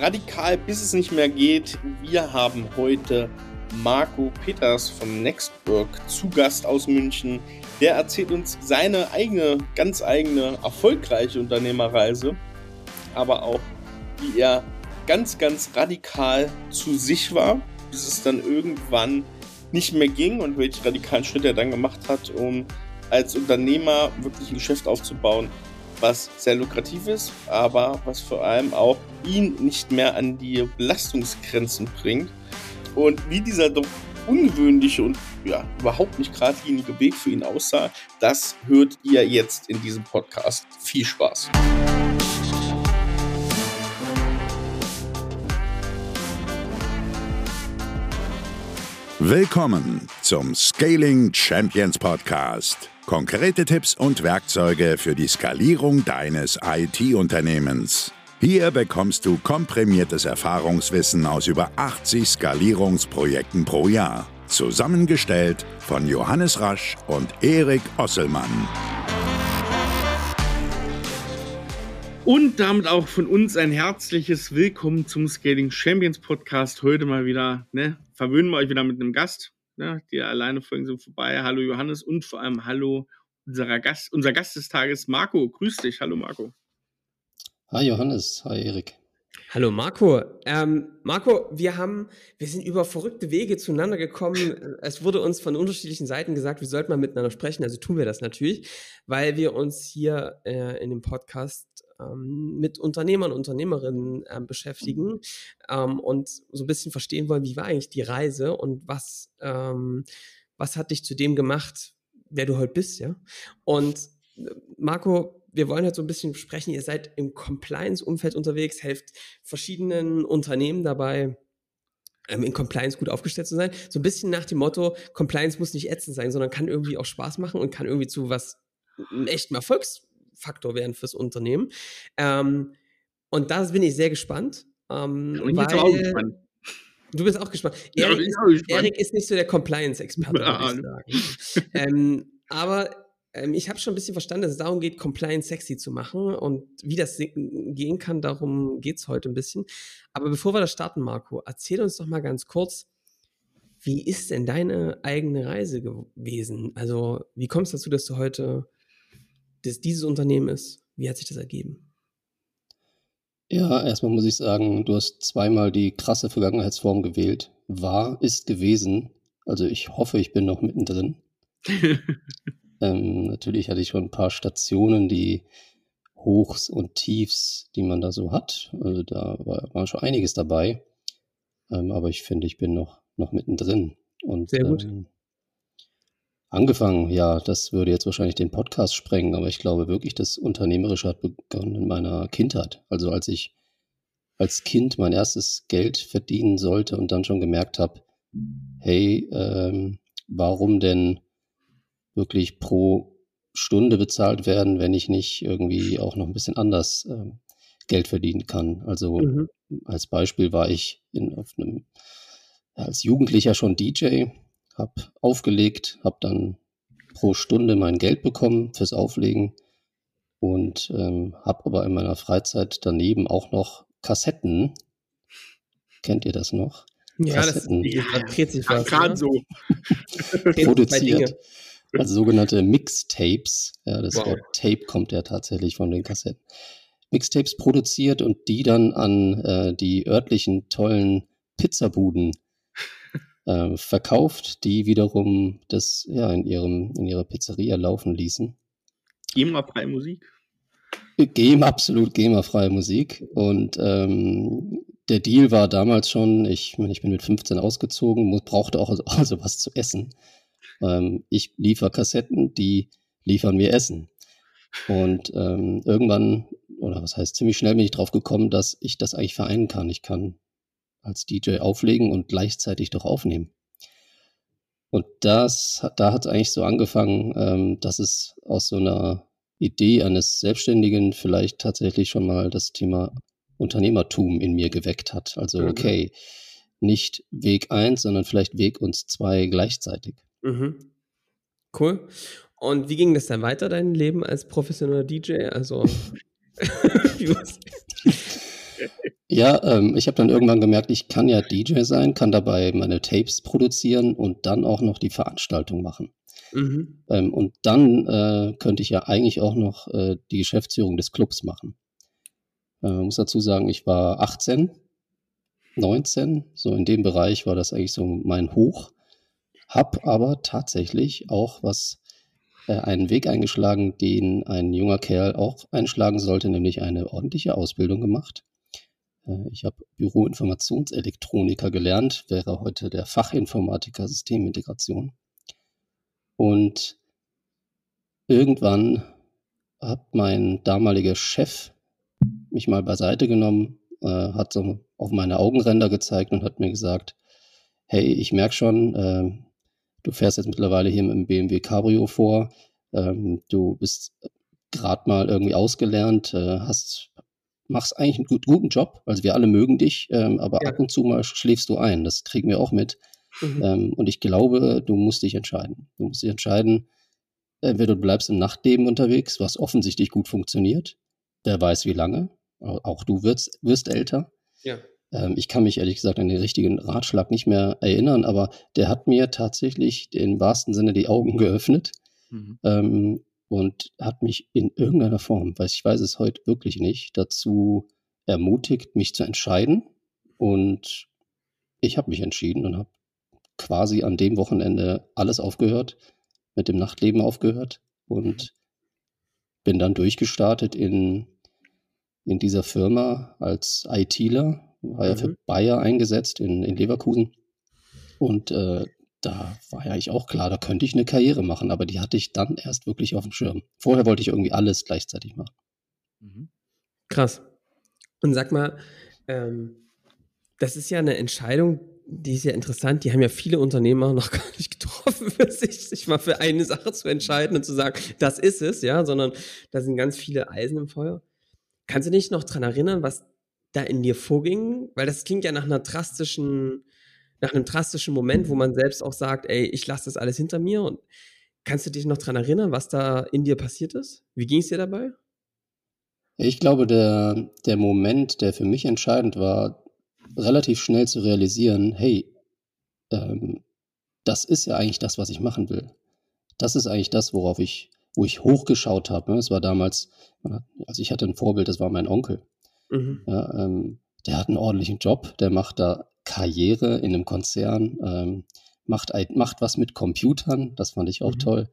radikal, bis es nicht mehr geht. Wir haben heute Marco Peters von Nextwork zu Gast aus München. Der erzählt uns seine eigene, ganz eigene, erfolgreiche Unternehmerreise, aber auch, wie er ganz, ganz radikal zu sich war, bis es dann irgendwann nicht mehr ging und welche radikalen Schritte er dann gemacht hat, um als Unternehmer wirklich ein Geschäft aufzubauen, was sehr lukrativ ist, aber was vor allem auch ihn nicht mehr an die Belastungsgrenzen bringt. Und wie dieser doch ungewöhnliche und ja, überhaupt nicht geradlinige Weg für ihn aussah, das hört ihr jetzt in diesem Podcast. Viel Spaß! Willkommen zum Scaling Champions Podcast. Konkrete Tipps und Werkzeuge für die Skalierung deines IT-Unternehmens. Hier bekommst du komprimiertes Erfahrungswissen aus über 80 Skalierungsprojekten pro Jahr. Zusammengestellt von Johannes Rasch und Erik Osselmann. Und damit auch von uns ein herzliches Willkommen zum Scaling Champions Podcast. Heute mal wieder, ne, verwöhnen wir euch wieder mit einem Gast. Ne? Die alleine folgen sind vorbei. Hallo Johannes und vor allem hallo unserer Gast, unser Gast des Tages, Marco. Grüß dich. Hallo Marco. Hi Johannes. Hi Erik. Hallo Marco. Ähm, Marco, wir haben, wir sind über verrückte Wege zueinander gekommen. Es wurde uns von unterschiedlichen Seiten gesagt, wir sollten mal miteinander sprechen. Also tun wir das natürlich, weil wir uns hier äh, in dem Podcast ähm, mit Unternehmern und Unternehmerinnen äh, beschäftigen ähm, und so ein bisschen verstehen wollen, wie war eigentlich die Reise und was, ähm, was hat dich zu dem gemacht, wer du heute bist, ja? Und äh, Marco, wir wollen heute so ein bisschen sprechen, ihr seid im Compliance-Umfeld unterwegs, helft verschiedenen Unternehmen dabei, ähm, in Compliance gut aufgestellt zu sein. So ein bisschen nach dem Motto, Compliance muss nicht ätzend sein, sondern kann irgendwie auch Spaß machen und kann irgendwie zu was einem echten Erfolgs Faktor werden fürs Unternehmen. Ähm, und da bin ich sehr gespannt. Ähm, und weil, auch gespannt. Du bist auch gespannt. Erik, ja, ist, Erik ist, nicht so der Compliance-Experte, würde ich sagen. ähm, aber ähm, ich habe schon ein bisschen verstanden, dass es darum geht, Compliance sexy zu machen und wie das gehen kann, darum geht es heute ein bisschen. Aber bevor wir das starten, Marco, erzähl uns doch mal ganz kurz, wie ist denn deine eigene Reise gewesen? Also, wie kommst du dazu, dass du heute das dieses Unternehmen ist? Wie hat sich das ergeben? Ja, erstmal muss ich sagen, du hast zweimal die krasse Vergangenheitsform gewählt. War, ist gewesen. Also ich hoffe, ich bin noch mittendrin. ähm, natürlich hatte ich schon ein paar Stationen, die Hochs und Tiefs, die man da so hat. Also da war, war schon einiges dabei. Ähm, aber ich finde, ich bin noch, noch mittendrin. Und, Sehr gut. Ähm, Angefangen, ja, das würde jetzt wahrscheinlich den Podcast sprengen, aber ich glaube wirklich, das Unternehmerische hat begonnen in meiner Kindheit. Also als ich als Kind mein erstes Geld verdienen sollte und dann schon gemerkt habe, hey, ähm, warum denn wirklich pro Stunde bezahlt werden, wenn ich nicht irgendwie auch noch ein bisschen anders ähm, Geld verdienen kann. Also mhm. als Beispiel war ich in, auf einem, als Jugendlicher schon DJ habe aufgelegt, habe dann pro Stunde mein Geld bekommen fürs Auflegen und ähm, habe aber in meiner Freizeit daneben auch noch Kassetten. Kennt ihr das noch? Ja, Kassetten. das, ja, dreht sich was. Gerade ne? so. produziert. Also sogenannte Mixtapes. Ja, das wow. Wort Tape kommt ja tatsächlich von den Kassetten. Mixtapes produziert und die dann an äh, die örtlichen tollen Pizzabuden äh, verkauft, die wiederum das ja in ihrem in ihrer Pizzeria laufen ließen. GEMA-freie Musik? GEMA, absolut GEMA-freie Musik. Und ähm, der Deal war damals schon, ich, ich bin mit 15 ausgezogen, muss, brauchte auch also, also was zu essen. Ähm, ich liefere Kassetten, die liefern mir Essen. Und ähm, irgendwann, oder was heißt, ziemlich schnell bin ich drauf gekommen, dass ich das eigentlich vereinen kann. Ich kann als DJ auflegen und gleichzeitig doch aufnehmen. Und das, da hat es eigentlich so angefangen, ähm, dass es aus so einer Idee eines Selbstständigen vielleicht tatsächlich schon mal das Thema Unternehmertum in mir geweckt hat. Also, mhm. okay, nicht Weg eins, sondern vielleicht Weg uns zwei gleichzeitig. Mhm. Cool. Und wie ging das dann weiter, dein Leben als professioneller DJ? Also, Ja, ähm, ich habe dann irgendwann gemerkt, ich kann ja DJ sein, kann dabei meine Tapes produzieren und dann auch noch die Veranstaltung machen. Mhm. Ähm, und dann äh, könnte ich ja eigentlich auch noch äh, die Geschäftsführung des Clubs machen. Äh, muss dazu sagen, ich war 18, 19, so in dem Bereich war das eigentlich so mein Hoch. Hab aber tatsächlich auch was äh, einen Weg eingeschlagen, den ein junger Kerl auch einschlagen sollte, nämlich eine ordentliche Ausbildung gemacht. Äh, ich habe Büroinformationselektroniker gelernt, wäre heute der Fachinformatiker Systemintegration. Und irgendwann hat mein damaliger Chef mich mal beiseite genommen, äh, hat so auf meine Augenränder gezeigt und hat mir gesagt, hey, ich merke schon, äh, du fährst jetzt mittlerweile hier mit dem BMW Cabrio vor, ähm, du bist gerade mal irgendwie ausgelernt, äh, hast, machst eigentlich einen gut, guten Job, also wir alle mögen dich, ähm, aber ja. ab und zu mal schläfst du ein, das kriegen wir auch mit. Mhm. Ähm, und ich glaube, du musst dich entscheiden. Du musst dich entscheiden, entweder du bleibst im Nachtleben unterwegs, was offensichtlich gut funktioniert, wer weiß wie lange, auch du wirst, wirst älter. Ja. Ähm, ich kann mich ehrlich gesagt an den richtigen Ratschlag nicht mehr erinnern, aber der hat mir tatsächlich im wahrsten Sinne die Augen geöffnet mhm. Und hat mich in irgendeiner Form, weil ich weiß es heute wirklich nicht, dazu ermutigt, mich zu entscheiden. Und ich habe mich entschieden und habe quasi an dem Wochenende alles aufgehört, mit dem Nachtleben aufgehört und bin dann durchgestartet in, in dieser Firma als ITler war ja für mhm. Bayer eingesetzt in, in Leverkusen. Und äh, da war ja eigentlich auch klar, da könnte ich eine Karriere machen, aber die hatte ich dann erst wirklich auf dem Schirm. Vorher wollte ich irgendwie alles gleichzeitig machen. Mhm. Krass. Und sag mal, ähm, das ist ja eine Entscheidung, die ist ja interessant. Die haben ja viele Unternehmer noch gar nicht getroffen, für sich, sich mal für eine Sache zu entscheiden und zu sagen, das ist es, ja, sondern da sind ganz viele Eisen im Feuer. Kannst du dich noch daran erinnern, was da in dir vorging? Weil das klingt ja nach einer drastischen, nach einem drastischen Moment, wo man selbst auch sagt, ey, ich lasse das alles hinter mir. Und kannst du dich noch daran erinnern, was da in dir passiert ist? Wie ging es dir dabei? Ich glaube, der, der Moment, der für mich entscheidend war, relativ schnell zu realisieren, hey, ähm, das ist ja eigentlich das, was ich machen will. Das ist eigentlich das, worauf ich, wo ich hochgeschaut habe. Ne? Es war damals, also ich hatte ein Vorbild, das war mein Onkel. Mhm. Ja, ähm, der hat einen ordentlichen Job, der macht da Karriere in einem Konzern, ähm, macht, macht was mit Computern, das fand ich auch mhm. toll.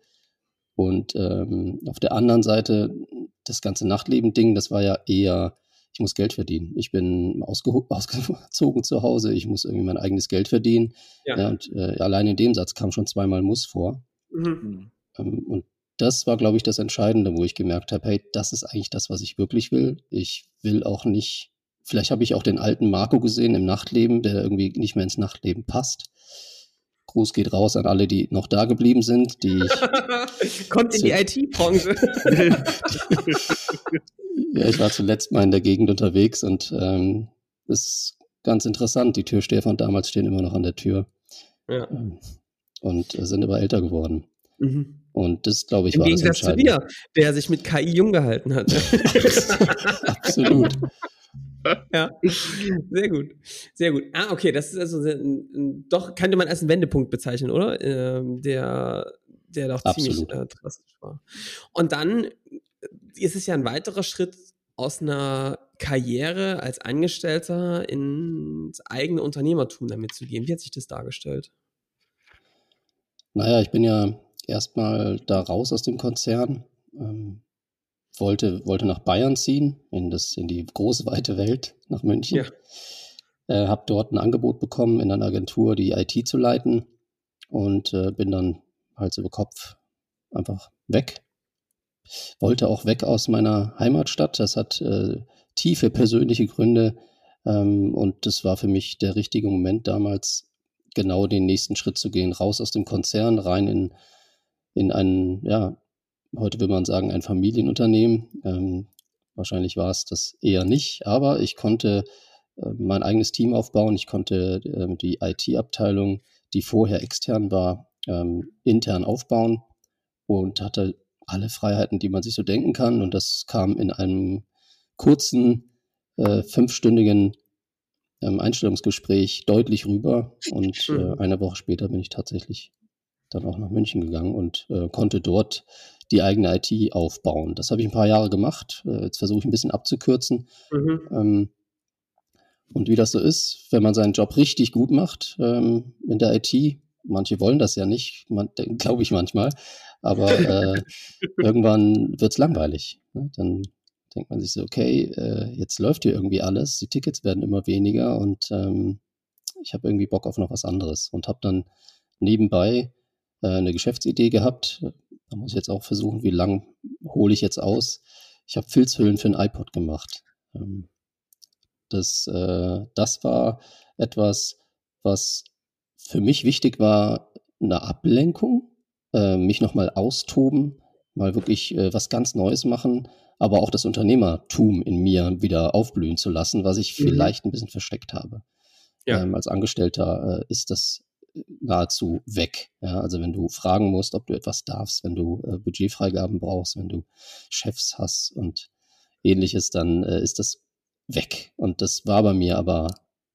Und ähm, auf der anderen Seite, das ganze Nachtleben-Ding, das war ja eher, ich muss Geld verdienen. Ich bin ausgezogen zu Hause, ich muss irgendwie mein eigenes Geld verdienen. Ja. ja und äh, allein in dem Satz kam schon zweimal Muss vor. Mhm. Ähm, und das war, glaube ich, das Entscheidende, wo ich gemerkt habe, hey, das ist eigentlich das, was ich wirklich will. Ich will auch nicht, vielleicht habe ich auch den alten Marco gesehen im Nachtleben, der irgendwie nicht mehr ins Nachtleben passt. Gruß geht raus an alle, die noch da geblieben sind, die Kommt in die IT-Branche. ja, ich war zuletzt mal in der Gegend unterwegs und ähm, ist ganz interessant. Die Türsteher von damals stehen immer noch an der Tür. Ja. Und sind aber älter geworden. Mhm. Und das, glaube ich, Im war Gegensatz zu dir, der sich mit KI jung gehalten hat. Absolut. ja, sehr gut. Sehr gut. Ah, okay, das ist also ein, doch, könnte man als einen Wendepunkt bezeichnen, oder? Ähm, der, der doch Absolut. ziemlich äh, drastisch war. Und dann ist es ja ein weiterer Schritt aus einer Karriere als Angestellter ins eigene Unternehmertum damit zu gehen. Wie hat sich das dargestellt? Naja, ich bin ja erstmal da raus aus dem Konzern, ähm, wollte, wollte nach Bayern ziehen, in, das, in die große, weite Welt, nach München. Ja. Äh, habe dort ein Angebot bekommen, in einer Agentur die IT zu leiten und äh, bin dann Hals über Kopf einfach weg. Wollte auch weg aus meiner Heimatstadt. Das hat äh, tiefe persönliche Gründe ähm, und das war für mich der richtige Moment damals, genau den nächsten Schritt zu gehen, raus aus dem Konzern, rein in in ein, ja, heute will man sagen, ein Familienunternehmen. Ähm, wahrscheinlich war es das eher nicht, aber ich konnte äh, mein eigenes Team aufbauen. Ich konnte äh, die IT-Abteilung, die vorher extern war, ähm, intern aufbauen und hatte alle Freiheiten, die man sich so denken kann. Und das kam in einem kurzen, äh, fünfstündigen ähm, Einstellungsgespräch deutlich rüber und äh, eine Woche später bin ich tatsächlich dann auch nach München gegangen und äh, konnte dort die eigene IT aufbauen. Das habe ich ein paar Jahre gemacht. Äh, jetzt versuche ich ein bisschen abzukürzen. Mhm. Ähm, und wie das so ist, wenn man seinen Job richtig gut macht ähm, in der IT, manche wollen das ja nicht, glaube ich manchmal, aber äh, irgendwann wird es langweilig. Ne? Dann denkt man sich so, okay, äh, jetzt läuft hier irgendwie alles, die Tickets werden immer weniger und ähm, ich habe irgendwie Bock auf noch was anderes und habe dann nebenbei äh, eine Geschäftsidee gehabt. Da muss ich jetzt auch versuchen, wie lang hole ich jetzt aus. Ich habe Filzhüllen für ein iPod gemacht. Ähm, das, äh, das war etwas, was für mich wichtig war, eine Ablenkung, äh, mich nochmal austoben, mal wirklich äh, was ganz Neues machen, aber auch das Unternehmertum in mir wieder aufblühen zu lassen, was ich mhm. vielleicht ein bisschen versteckt habe. Ja. Ähm, als Angestellter äh, ist das nahezu weg. Ja, also wenn du fragen musst, ob du etwas darfst, wenn du äh, Budgetfreigaben brauchst, wenn du Chefs hast und ähnliches, dann äh, ist das weg. Und das war bei mir aber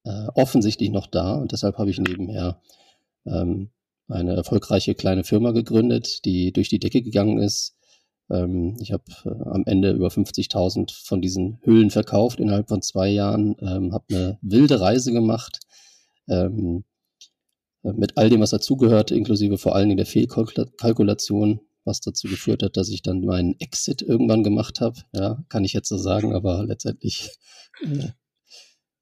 äh, offensichtlich noch da und deshalb habe ich nebenher ähm, eine erfolgreiche kleine Firma gegründet, die durch die Decke gegangen ist. Ähm, ich habe äh, am Ende über 50.000 von diesen Hüllen verkauft innerhalb von zwei Jahren, ähm, habe eine wilde Reise gemacht ähm, äh, mit all dem, was dazugehört, inklusive vor allen Dingen der Fehlkalkulation, was dazu geführt hat, dass ich dann meinen Exit irgendwann gemacht habe. Ja, kann ich jetzt so sagen, aber letztendlich äh,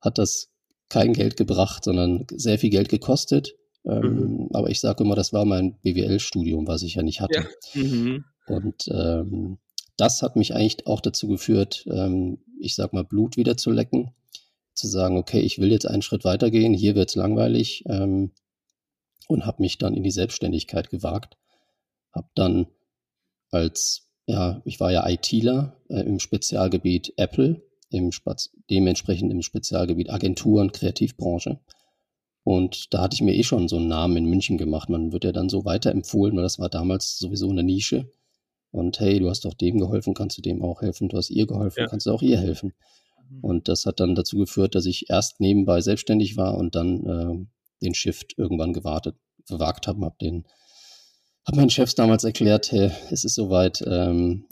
hat das kein Geld gebracht, sondern sehr viel Geld gekostet. Ähm, mhm. Aber ich sage immer, das war mein BWL-Studium, was ich ja nicht hatte. Ja. Mhm. Und ähm, das hat mich eigentlich auch dazu geführt, ähm, ich sag mal, Blut wieder zu lecken, zu sagen, okay, ich will jetzt einen Schritt weitergehen, hier wird es langweilig ähm, und habe mich dann in die Selbstständigkeit gewagt. Habe dann als, ja, ich war ja ITler äh, im Spezialgebiet Apple, im Spaz dementsprechend im Spezialgebiet Agenturen, Kreativbranche. Und da hatte ich mir eh schon so einen Namen in München gemacht. Man wird ja dann so weiterempfohlen, weil das war damals sowieso eine Nische. Und hey, du hast doch dem geholfen, kannst du dem auch helfen. Du hast ihr geholfen, ja. kannst du auch ihr helfen. Mhm. Und das hat dann dazu geführt, dass ich erst nebenbei selbstständig war und dann äh, den Shift irgendwann gewartet, gewagt habe, habe den, habe meinen Chefs damals erklärt, hey, es ist soweit, ähm,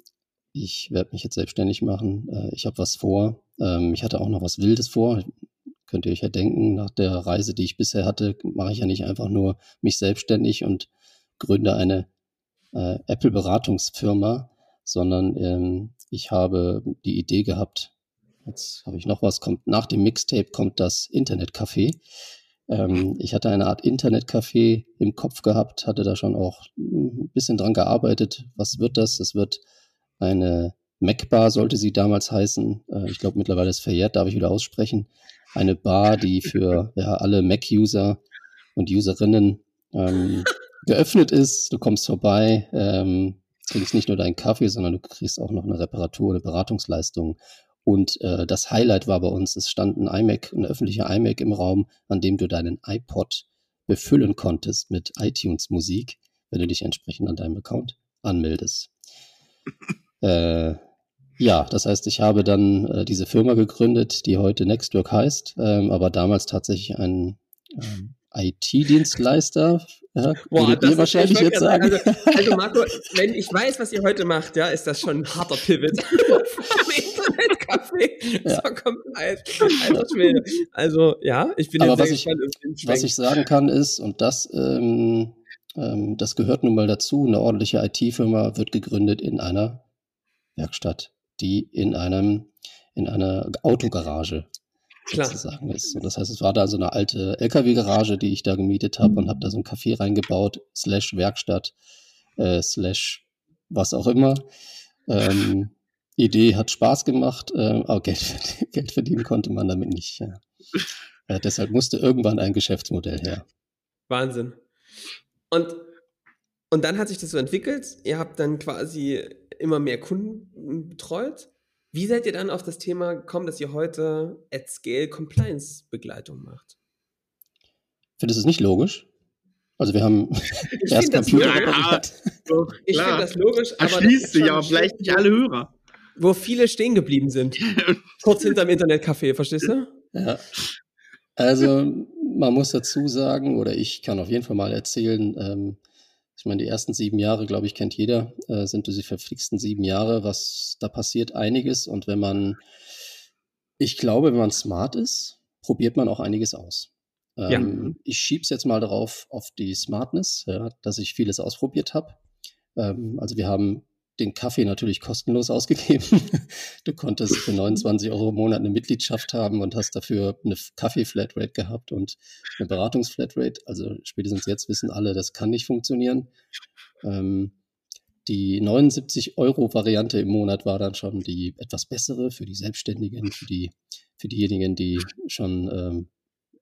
ich werde mich jetzt selbstständig machen, äh, ich habe was vor. Ähm, ich hatte auch noch was Wildes vor. Könnt ihr euch ja denken, nach der Reise, die ich bisher hatte, mache ich ja nicht einfach nur mich selbstständig und gründe eine äh, Apple-Beratungsfirma, sondern ähm, ich habe die Idee gehabt, jetzt habe ich noch was, kommt nach dem Mixtape kommt das Internetcafé. Ähm, ich hatte eine Art Internetcafé im Kopf gehabt, hatte da schon auch ein bisschen dran gearbeitet. Was wird das? Das wird eine Mac-Bar, sollte sie damals heißen. Äh, ich glaube, mittlerweile ist verjährt, darf ich wieder aussprechen. Eine Bar, die für ja, alle Mac-User und Userinnen ähm, geöffnet ist. Du kommst vorbei, ähm, trinkst nicht nur deinen Kaffee, sondern du kriegst auch noch eine Reparatur, eine Beratungsleistung und äh, das Highlight war bei uns, es stand ein iMac, ein öffentlicher iMac im Raum, an dem du deinen iPod befüllen konntest mit iTunes-Musik, wenn du dich entsprechend an deinem Account anmeldest. äh, ja, das heißt, ich habe dann äh, diese Firma gegründet, die heute Nextwork heißt, ähm, aber damals tatsächlich ein ähm, IT-Dienstleister. Ja, Boah, das wahrscheinlich jetzt sagen. Also, also, Marco, wenn ich weiß, was ihr heute macht, ja, ist das schon ein harter Pivot. Internetcafé. Ja. Alter Schwede. Also, ja, ich bin Aber was ich, was ich sagen kann ist, und das, ähm, ähm, das gehört nun mal dazu, eine ordentliche IT-Firma wird gegründet in einer Werkstatt, die in einem, in einer Autogarage Klar. sozusagen ist. Und das heißt, es war da so eine alte LKW-Garage, die ich da gemietet habe und habe da so ein Café reingebaut, slash Werkstatt, äh, slash was auch immer. Ähm, Idee hat Spaß gemacht, äh, aber Geld, Geld, verdienen konnte man damit nicht. Ja. Äh, deshalb musste irgendwann ein Geschäftsmodell her. Wahnsinn. Und, und dann hat sich das so entwickelt. Ihr habt dann quasi immer mehr Kunden betreut. Wie seid ihr dann auf das Thema gekommen, dass ihr heute at Scale Compliance Begleitung macht? Findest du es nicht logisch? Also wir haben ich erst Computer ja, Ich finde das logisch, aber schließt sich aber vielleicht nicht alle Hörer. Wo viele stehen geblieben sind. kurz hinterm Internetcafé, verstehst du? Ja. Also, man muss dazu sagen, oder ich kann auf jeden Fall mal erzählen, ähm, ich meine, die ersten sieben Jahre, glaube ich, kennt jeder, äh, sind diese verflixten sieben Jahre, was da passiert einiges. Und wenn man, ich glaube, wenn man smart ist, probiert man auch einiges aus. Ähm, ja. Ich schiebe es jetzt mal darauf auf die Smartness, ja, dass ich vieles ausprobiert habe. Ähm, also wir haben den Kaffee natürlich kostenlos ausgegeben. du konntest für 29 Euro im Monat eine Mitgliedschaft haben und hast dafür eine Kaffee-Flatrate gehabt und eine Beratungs-Flatrate. Also spätestens jetzt wissen alle, das kann nicht funktionieren. Ähm, die 79 Euro Variante im Monat war dann schon die etwas bessere für die Selbstständigen, für die, für diejenigen, die schon ähm,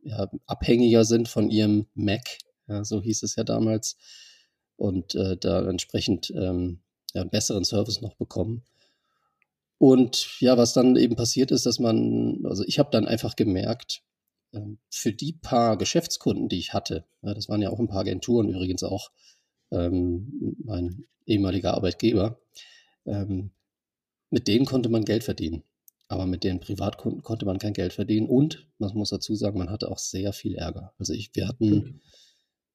ja, abhängiger sind von ihrem Mac. Ja, so hieß es ja damals. Und äh, da entsprechend ähm, ja, einen besseren Service noch bekommen. Und ja, was dann eben passiert ist, dass man, also ich habe dann einfach gemerkt, ähm, für die paar Geschäftskunden, die ich hatte, das waren ja auch ein paar Agenturen übrigens auch, ähm, mein ehemaliger Arbeitgeber, ähm, mit denen konnte man Geld verdienen. Aber mit den Privatkunden konnte man kein Geld verdienen. Und, man muss dazu sagen, man hatte auch sehr viel Ärger. Also ich, wir hatten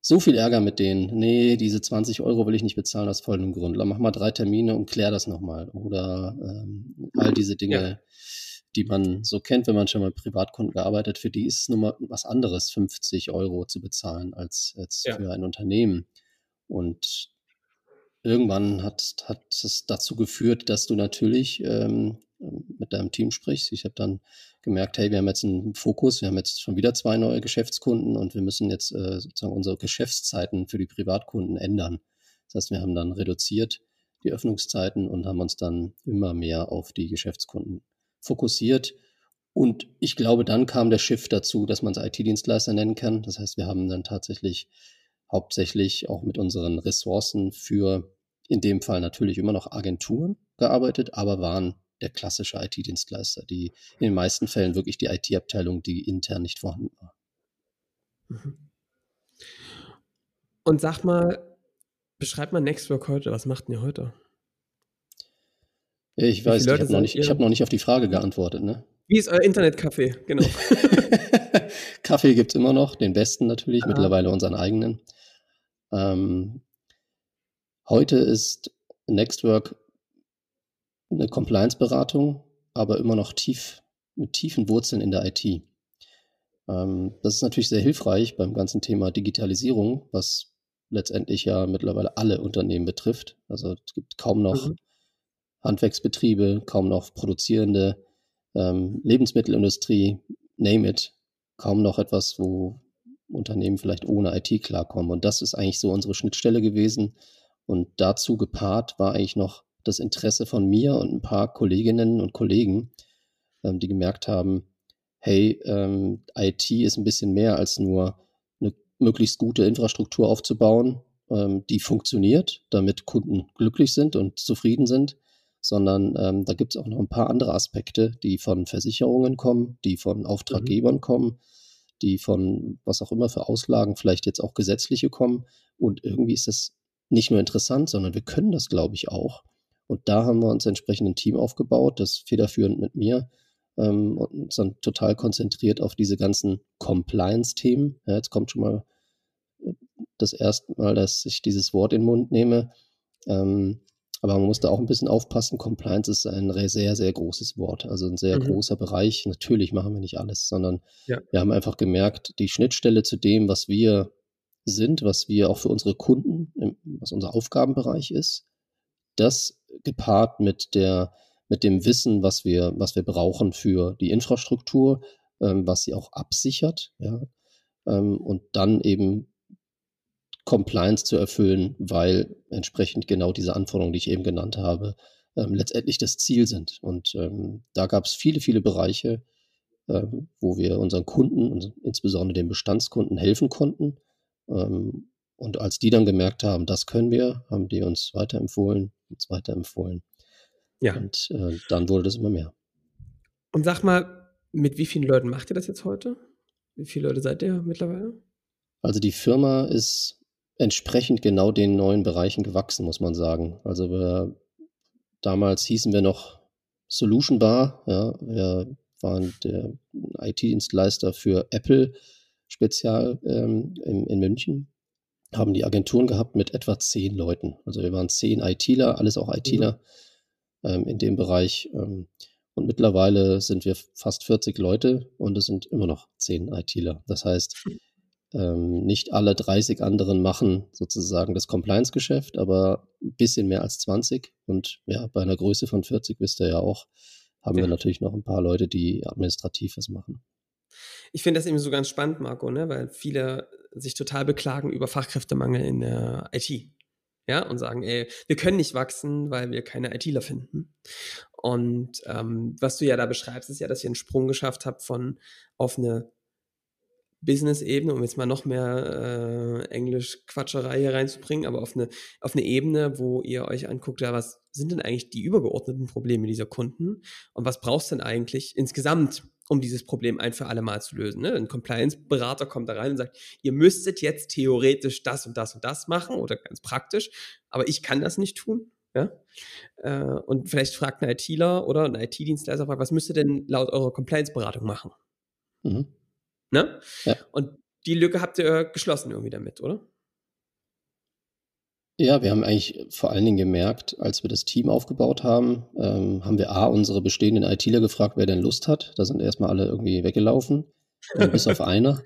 so viel Ärger mit denen. Nee, diese 20 Euro will ich nicht bezahlen aus folgendem Grund. Mach mal drei Termine und klär das nochmal. Oder ähm, all diese Dinge, ja. die man so kennt, wenn man schon mal Privatkunden gearbeitet, für die ist es nun mal was anderes, 50 Euro zu bezahlen als, als ja. für ein Unternehmen. Und irgendwann hat, hat es dazu geführt, dass du natürlich ähm, mit deinem Team sprichst. Ich habe dann gemerkt, hey, wir haben jetzt einen Fokus, wir haben jetzt schon wieder zwei neue Geschäftskunden und wir müssen jetzt äh, sozusagen unsere Geschäftszeiten für die Privatkunden ändern. Das heißt, wir haben dann reduziert die Öffnungszeiten und haben uns dann immer mehr auf die Geschäftskunden fokussiert. Und ich glaube, dann kam der Shift dazu, dass man es IT-Dienstleister nennen kann. Das heißt, wir haben dann tatsächlich hauptsächlich auch mit unseren Ressourcen für in dem Fall natürlich immer noch Agenturen gearbeitet, aber waren der klassische IT-Dienstleister, die in den meisten Fällen wirklich die IT-Abteilung, die intern nicht vorhanden war. Mhm. Und sag mal, beschreib mal Nextwork heute. Was macht ihr heute? Ja, ich weiß, ich habe noch, nicht, hab noch nicht auf die Frage geantwortet. Ne? Wie ist euer Internetcafé? Genau. Kaffee gibt es immer noch, den besten natürlich, ah. mittlerweile unseren eigenen. Ähm, heute ist Nextwork eine Compliance-Beratung, aber immer noch tief, mit tiefen Wurzeln in der IT. Ähm, das ist natürlich sehr hilfreich beim ganzen Thema Digitalisierung, was letztendlich ja mittlerweile alle Unternehmen betrifft. Also es gibt kaum noch mhm. Handwerksbetriebe, kaum noch produzierende ähm, Lebensmittelindustrie, name it, kaum noch etwas, wo Unternehmen vielleicht ohne IT klarkommen. Und das ist eigentlich so unsere Schnittstelle gewesen. Und dazu gepaart war eigentlich noch das Interesse von mir und ein paar Kolleginnen und Kollegen, ähm, die gemerkt haben, hey, ähm, IT ist ein bisschen mehr als nur eine möglichst gute Infrastruktur aufzubauen, ähm, die funktioniert, damit Kunden glücklich sind und zufrieden sind, sondern ähm, da gibt es auch noch ein paar andere Aspekte, die von Versicherungen kommen, die von Auftraggebern mhm. kommen, die von was auch immer für Auslagen, vielleicht jetzt auch gesetzliche kommen. Und irgendwie ist das nicht nur interessant, sondern wir können das, glaube ich, auch. Und da haben wir uns entsprechend ein Team aufgebaut, das federführend mit mir ähm, und uns dann total konzentriert auf diese ganzen Compliance-Themen. Ja, jetzt kommt schon mal äh, das erste Mal, dass ich dieses Wort in den Mund nehme. Ähm, aber man muss da auch ein bisschen aufpassen. Compliance ist ein sehr, sehr großes Wort, also ein sehr mhm. großer Bereich. Natürlich machen wir nicht alles, sondern ja. wir haben einfach gemerkt, die Schnittstelle zu dem, was wir sind, was wir auch für unsere Kunden, was unser Aufgabenbereich ist, das gepaart mit der, mit dem Wissen, was wir, was wir brauchen für die Infrastruktur, ähm, was sie auch absichert, ja, ähm, und dann eben Compliance zu erfüllen, weil entsprechend genau diese Anforderungen, die ich eben genannt habe, ähm, letztendlich das Ziel sind. Und ähm, da gab es viele, viele Bereiche, ähm, wo wir unseren Kunden und insbesondere den Bestandskunden helfen konnten. Und als die dann gemerkt haben, das können wir, haben die uns weiterempfohlen uns weiterempfohlen. Ja. Und äh, dann wurde das immer mehr. Und sag mal, mit wie vielen Leuten macht ihr das jetzt heute? Wie viele Leute seid ihr mittlerweile? Also die Firma ist entsprechend genau den neuen Bereichen gewachsen, muss man sagen. Also wir, damals hießen wir noch Solution Bar. Ja, wir waren der IT-Dienstleister für Apple Spezial ähm, in, in München, haben die Agenturen gehabt mit etwa zehn Leuten. Also wir waren zehn ITler, alles auch ITler mhm. ähm, in dem Bereich. Ähm, und mittlerweile sind wir fast 40 Leute und es sind immer noch zehn ITler. Das heißt, ähm, nicht alle 30 anderen machen sozusagen das Compliance-Geschäft, aber ein bisschen mehr als 20. Und ja, bei einer Größe von 40 wisst ihr ja auch, haben ja. wir natürlich noch ein paar Leute, die administrativ was machen. Ich finde das eben so ganz spannend, Marco, ne? weil viele sich total beklagen über Fachkräftemangel in der IT. Ja, und sagen, ey, wir können nicht wachsen, weil wir keine ITler finden. Und ähm, was du ja da beschreibst, ist ja, dass ihr einen Sprung geschafft habt von auf eine Business-Ebene, um jetzt mal noch mehr äh, Englisch-Quatscherei hier reinzubringen, aber auf eine, auf eine Ebene, wo ihr euch anguckt, ja, was sind denn eigentlich die übergeordneten Probleme dieser Kunden und was brauchst denn eigentlich insgesamt, um dieses Problem ein für alle Mal zu lösen. Ne? Ein Compliance-Berater kommt da rein und sagt, ihr müsstet jetzt theoretisch das und das und das machen oder ganz praktisch, aber ich kann das nicht tun. Ja? Äh, und vielleicht fragt ein ITler oder ein IT-Dienstleister, was müsst ihr denn laut eurer Compliance-Beratung machen? Mhm. Ne? Ja. Und die Lücke habt ihr geschlossen irgendwie damit, oder? Ja, wir haben eigentlich vor allen Dingen gemerkt, als wir das Team aufgebaut haben, ähm, haben wir A, unsere bestehenden ITler gefragt, wer denn Lust hat. Da sind erstmal alle irgendwie weggelaufen, bis auf einer.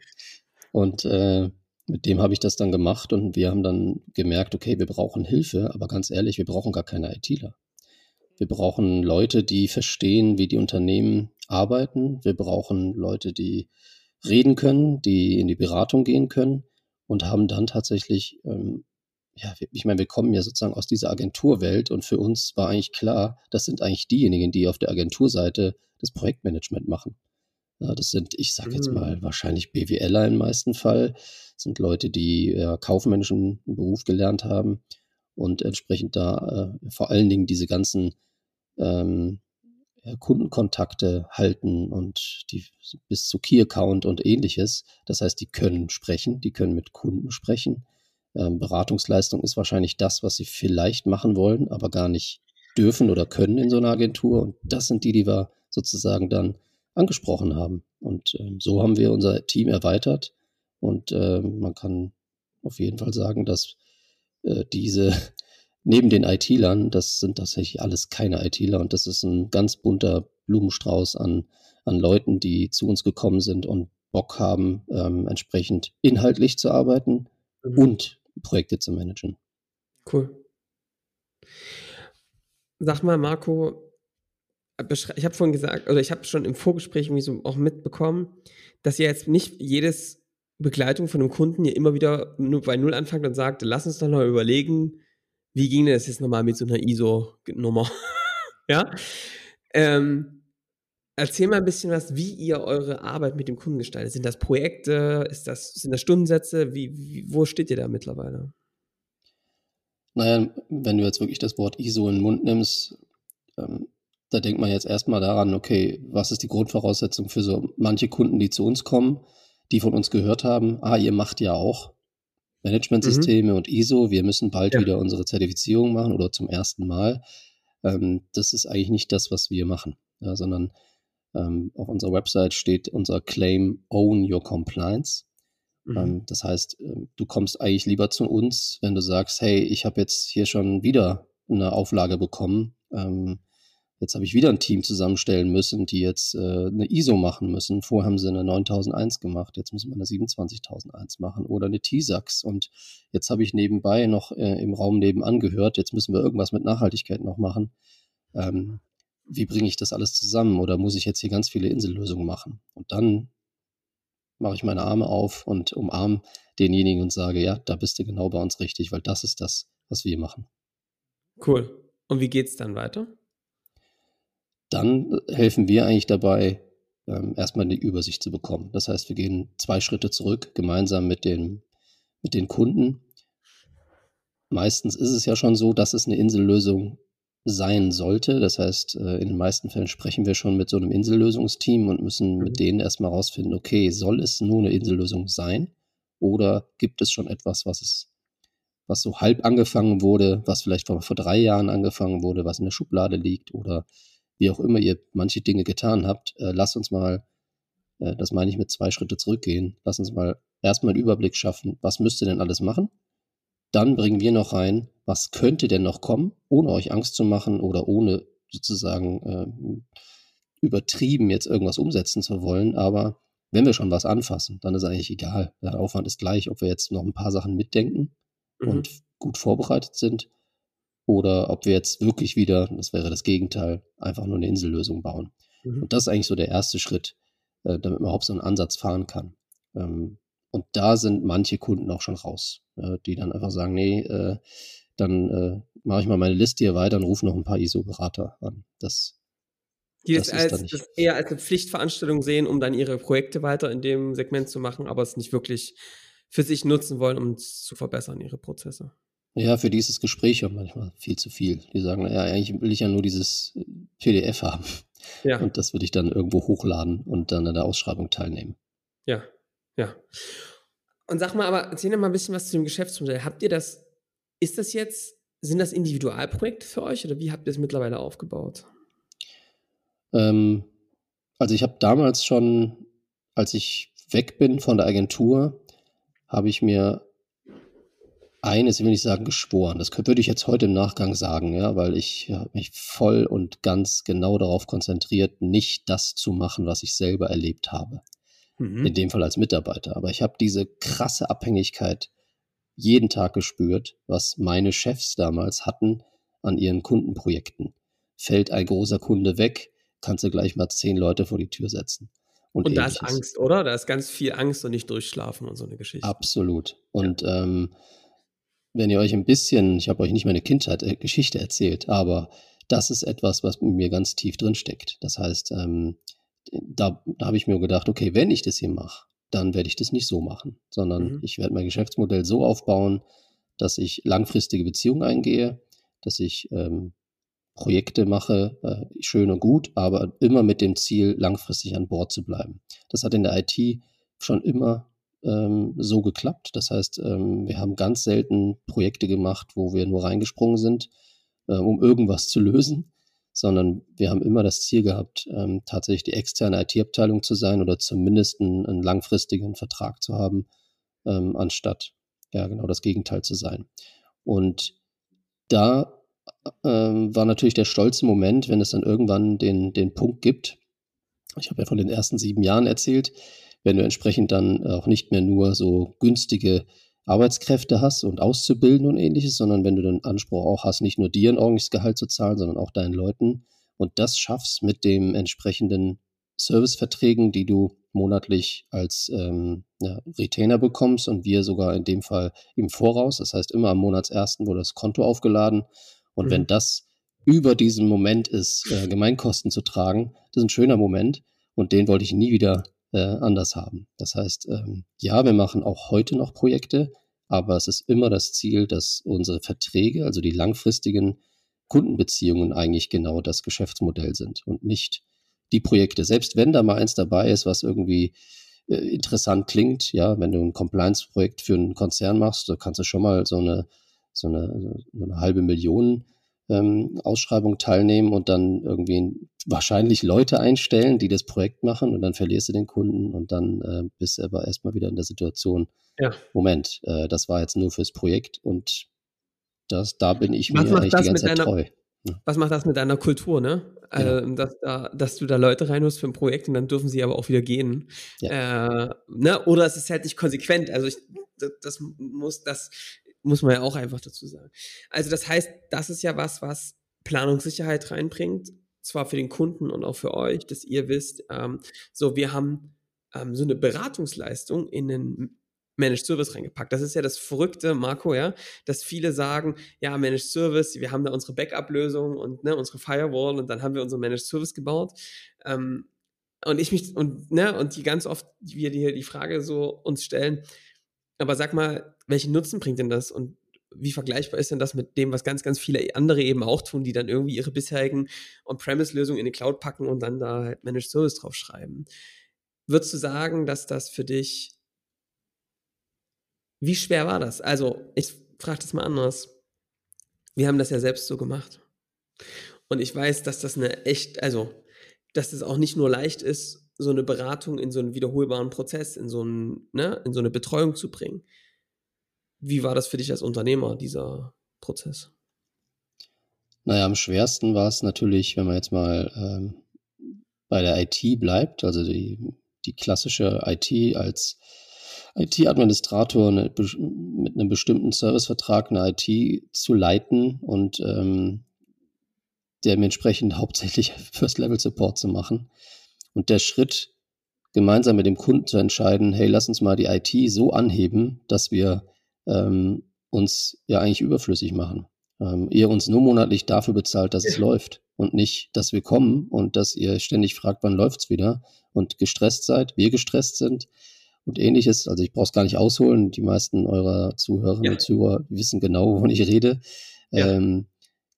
Und äh, mit dem habe ich das dann gemacht und wir haben dann gemerkt, okay, wir brauchen Hilfe, aber ganz ehrlich, wir brauchen gar keine ITler. Wir brauchen Leute, die verstehen, wie die Unternehmen arbeiten. Wir brauchen Leute, die reden können, die in die Beratung gehen können und haben dann tatsächlich ähm, ja, ich meine, wir kommen ja sozusagen aus dieser Agenturwelt und für uns war eigentlich klar, das sind eigentlich diejenigen, die auf der Agenturseite das Projektmanagement machen. Ja, das sind, ich sage jetzt mal, mhm. wahrscheinlich BWLer im meisten Fall, das sind Leute, die ja, kaufmännischen Beruf gelernt haben und entsprechend da äh, vor allen Dingen diese ganzen ähm, Kundenkontakte halten und die bis zu Key Account und ähnliches. Das heißt, die können sprechen, die können mit Kunden sprechen ähm, Beratungsleistung ist wahrscheinlich das, was sie vielleicht machen wollen, aber gar nicht dürfen oder können in so einer Agentur. Und das sind die, die wir sozusagen dann angesprochen haben. Und ähm, so haben wir unser Team erweitert. Und äh, man kann auf jeden Fall sagen, dass äh, diese neben den IT-Lern, das sind tatsächlich alles keine ITler und das ist ein ganz bunter Blumenstrauß an, an Leuten, die zu uns gekommen sind und Bock haben, ähm, entsprechend inhaltlich zu arbeiten mhm. und Projekte zu managen. Cool. Sag mal, Marco, ich habe vorhin gesagt, oder ich habe schon im Vorgespräch irgendwie so auch mitbekommen, dass ihr jetzt nicht jedes Begleitung von einem Kunden hier immer wieder bei Null anfangt und sagt, lass uns doch mal überlegen, wie ging das jetzt nochmal mit so einer ISO-Nummer? ja. Ähm, Erzähl mal ein bisschen was, wie ihr eure Arbeit mit dem Kunden gestaltet. Sind das Projekte? Ist das, sind das Stundensätze? Wie, wie, wo steht ihr da mittlerweile? Naja, wenn du jetzt wirklich das Wort ISO in den Mund nimmst, ähm, da denkt man jetzt erstmal daran, okay, was ist die Grundvoraussetzung für so manche Kunden, die zu uns kommen, die von uns gehört haben, ah, ihr macht ja auch Managementsysteme mhm. und ISO, wir müssen bald ja. wieder unsere Zertifizierung machen oder zum ersten Mal. Ähm, das ist eigentlich nicht das, was wir machen, ja, sondern ähm, auf unserer Website steht unser Claim Own Your Compliance. Mhm. Ähm, das heißt, ähm, du kommst eigentlich lieber zu uns, wenn du sagst, hey, ich habe jetzt hier schon wieder eine Auflage bekommen. Ähm, jetzt habe ich wieder ein Team zusammenstellen müssen, die jetzt äh, eine ISO machen müssen. Vorher haben sie eine 9001 gemacht, jetzt müssen wir eine 27001 machen oder eine TISAX. Und jetzt habe ich nebenbei noch äh, im Raum nebenan gehört, jetzt müssen wir irgendwas mit Nachhaltigkeit noch machen. Ähm, wie bringe ich das alles zusammen oder muss ich jetzt hier ganz viele Insellösungen machen? Und dann mache ich meine Arme auf und umarme denjenigen und sage, ja, da bist du genau bei uns richtig, weil das ist das, was wir machen. Cool. Und wie geht es dann weiter? Dann helfen wir eigentlich dabei, ähm, erstmal die Übersicht zu bekommen. Das heißt, wir gehen zwei Schritte zurück, gemeinsam mit den, mit den Kunden. Meistens ist es ja schon so, dass es eine Insellösung sein sollte. Das heißt, äh, in den meisten Fällen sprechen wir schon mit so einem Insellösungsteam und müssen mit mhm. denen erstmal rausfinden, okay, soll es nur eine Insellösung sein oder gibt es schon etwas, was es, was so halb angefangen wurde, was vielleicht vor, vor drei Jahren angefangen wurde, was in der Schublade liegt oder wie auch immer ihr manche Dinge getan habt, äh, lasst uns mal, äh, das meine ich mit zwei Schritte zurückgehen, lasst uns mal erstmal einen Überblick schaffen, was müsst ihr denn alles machen? Dann bringen wir noch rein, was könnte denn noch kommen, ohne euch Angst zu machen oder ohne sozusagen äh, übertrieben jetzt irgendwas umsetzen zu wollen. Aber wenn wir schon was anfassen, dann ist eigentlich egal. Der Aufwand ist gleich, ob wir jetzt noch ein paar Sachen mitdenken mhm. und gut vorbereitet sind oder ob wir jetzt wirklich wieder, das wäre das Gegenteil, einfach nur eine Insellösung bauen. Mhm. Und das ist eigentlich so der erste Schritt, äh, damit man überhaupt so einen Ansatz fahren kann. Ähm, und da sind manche Kunden auch schon raus, äh, die dann einfach sagen, nee, äh, dann äh, mache ich mal meine Liste hier weiter und rufe noch ein paar ISO-Berater an. Das, die das, das als, das eher als eine Pflichtveranstaltung sehen, um dann ihre Projekte weiter in dem Segment zu machen, aber es nicht wirklich für sich nutzen wollen, um es zu verbessern, ihre Prozesse. Ja, für dieses Gespräch ja manchmal viel zu viel. Die sagen, ja, eigentlich will ich ja nur dieses PDF haben. Ja. Und das würde ich dann irgendwo hochladen und dann an der Ausschreibung teilnehmen. Ja, ja. Und sag mal, aber erzähl mal ein bisschen was zu dem Geschäftsmodell. Habt ihr das, ist das jetzt, sind das Individualprojekte für euch oder wie habt ihr es mittlerweile aufgebaut? Ähm, also ich habe damals schon, als ich weg bin von der Agentur, habe ich mir eines, ich will nicht sagen geschworen, das würde ich jetzt heute im Nachgang sagen, ja, weil ich habe mich voll und ganz genau darauf konzentriert, nicht das zu machen, was ich selber erlebt habe mhm. in dem Fall als Mitarbeiter. Aber ich habe diese krasse Abhängigkeit jeden Tag gespürt, was meine Chefs damals hatten an ihren Kundenprojekten. Fällt ein großer Kunde weg, kannst du gleich mal zehn Leute vor die Tür setzen. Und, und da ist Angst, oder? Da ist ganz viel Angst und nicht durchschlafen und so eine Geschichte. Absolut. Und ja. ähm, wenn ihr euch ein bisschen, ich habe euch nicht meine Kindheit, äh, Geschichte erzählt, aber das ist etwas, was mir ganz tief drin steckt. Das heißt, ähm, da, da habe ich mir gedacht, okay, wenn ich das hier mache, dann werde ich das nicht so machen, sondern mhm. ich werde mein Geschäftsmodell so aufbauen, dass ich langfristige Beziehungen eingehe, dass ich ähm, Projekte mache, äh, schön und gut, aber immer mit dem Ziel, langfristig an Bord zu bleiben. Das hat in der IT schon immer ähm, so geklappt. Das heißt, ähm, wir haben ganz selten Projekte gemacht, wo wir nur reingesprungen sind, äh, um irgendwas zu lösen, sondern wir haben immer das Ziel gehabt, ähm, tatsächlich die externe IT-Abteilung zu sein oder zumindest einen, einen langfristigen Vertrag zu haben, ähm, anstatt ja genau das Gegenteil zu sein. Und da ähm, war natürlich der stolze Moment, wenn es dann irgendwann den, den Punkt gibt. Ich habe ja von den ersten sieben Jahren erzählt, wenn du entsprechend dann auch nicht mehr nur so günstige Arbeitskräfte hast und auszubilden und ähnliches, sondern wenn du den Anspruch auch hast, nicht nur dir ein ordentliches Gehalt zu zahlen, sondern auch deinen Leuten und das schaffst mit dem entsprechenden Serviceverträgen, die du monatlich als ähm, ja, Retainer bekommst und wir sogar in dem Fall im Voraus, das heißt immer am Monatsersten wurde das Konto aufgeladen und mhm. wenn das über diesen Moment ist, äh, Gemeinkosten zu tragen, das ist ein schöner Moment und den wollte ich nie wieder äh, anders haben. Das heißt, ähm, ja, wir machen auch heute noch Projekte, aber es ist immer das Ziel, dass unsere Verträge, also die langfristigen Kundenbeziehungen eigentlich genau das Geschäftsmodell sind und nicht die Projekte. Selbst wenn da mal eins dabei ist, was irgendwie äh, interessant klingt, ja, wenn du ein Compliance-Projekt für einen Konzern machst, da kannst du schon mal so eine, so eine, so eine halbe Million ähm, Ausschreibung teilnehmen und dann irgendwie wahrscheinlich Leute einstellen, die das Projekt machen und dann verlierst du den Kunden und dann äh, bist du aber erstmal wieder in der Situation, ja. Moment, äh, das war jetzt nur fürs Projekt und das, da bin ich was mir eigentlich die ganze Zeit deiner, treu. Ja. Was macht das mit deiner Kultur, ne? Ja. Äh, dass, da, dass du da Leute reinholst für ein Projekt und dann dürfen sie aber auch wieder gehen. Ja. Äh, ne? Oder es ist halt nicht konsequent. Also ich, das, das muss, das muss man ja auch einfach dazu sagen. Also das heißt, das ist ja was, was Planungssicherheit reinbringt, zwar für den Kunden und auch für euch, dass ihr wisst, ähm, so wir haben ähm, so eine Beratungsleistung in den Managed Service reingepackt. Das ist ja das Verrückte, Marco, ja, dass viele sagen, ja, Managed Service, wir haben da unsere Backup-Lösung und ne, unsere Firewall und dann haben wir unsere Managed Service gebaut. Ähm, und ich mich, und, ne, und die ganz oft, wir die, die Frage so uns stellen, aber sag mal, welchen Nutzen bringt denn das und wie vergleichbar ist denn das mit dem, was ganz, ganz viele andere eben auch tun, die dann irgendwie ihre bisherigen On-Premise-Lösungen in die Cloud packen und dann da halt Managed Service draufschreiben? Würdest du sagen, dass das für dich, wie schwer war das? Also, ich frage das mal anders. Wir haben das ja selbst so gemacht. Und ich weiß, dass das eine echt, also, dass das auch nicht nur leicht ist, so eine Beratung in so einen wiederholbaren Prozess, in so, einen, ne, in so eine Betreuung zu bringen. Wie war das für dich als Unternehmer, dieser Prozess? Naja, am schwersten war es natürlich, wenn man jetzt mal ähm, bei der IT bleibt, also die, die klassische IT als IT-Administrator mit einem bestimmten Servicevertrag eine IT zu leiten und ähm, dementsprechend hauptsächlich First-Level-Support zu machen. Und der Schritt, gemeinsam mit dem Kunden zu entscheiden, hey, lass uns mal die IT so anheben, dass wir ähm, uns ja eigentlich überflüssig machen. Ähm, ihr uns nur monatlich dafür bezahlt, dass es läuft und nicht, dass wir kommen und dass ihr ständig fragt, wann läuft's wieder und gestresst seid, wir gestresst sind und ähnliches. Also ich brauche es gar nicht ausholen. Die meisten eurer Zuhörerinnen ja. und Zuhörer wissen genau, wovon ich rede. Ja. Ähm,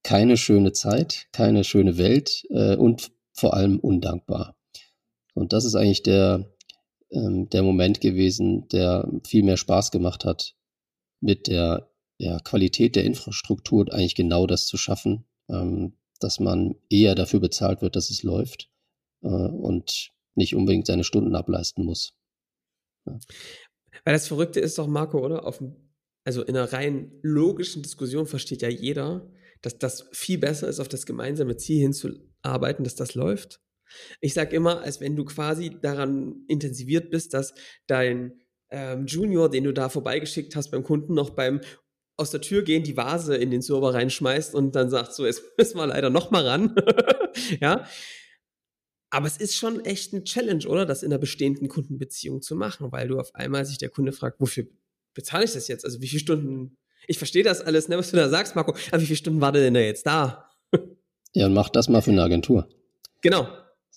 keine schöne Zeit, keine schöne Welt äh, und vor allem undankbar. Und das ist eigentlich der, ähm, der Moment gewesen, der viel mehr Spaß gemacht hat, mit der ja, Qualität der Infrastruktur eigentlich genau das zu schaffen, ähm, dass man eher dafür bezahlt wird, dass es läuft äh, und nicht unbedingt seine Stunden ableisten muss. Ja. Weil das Verrückte ist doch, Marco, oder? Auf, also in einer rein logischen Diskussion versteht ja jeder, dass das viel besser ist, auf das gemeinsame Ziel hinzuarbeiten, dass das läuft. Ich sage immer, als wenn du quasi daran intensiviert bist, dass dein ähm, Junior, den du da vorbeigeschickt hast beim Kunden, noch beim aus der Tür gehen, die Vase in den Server reinschmeißt und dann sagt so, jetzt müssen wir leider noch mal ran. ja. Aber es ist schon echt eine Challenge, oder? Das in einer bestehenden Kundenbeziehung zu machen, weil du auf einmal sich der Kunde fragt, wofür bezahle ich das jetzt? Also wie viele Stunden? Ich verstehe das alles, ne, was du da sagst, Marco. Aber wie viele Stunden war der denn da jetzt da? ja, und mach das mal für eine Agentur. Genau.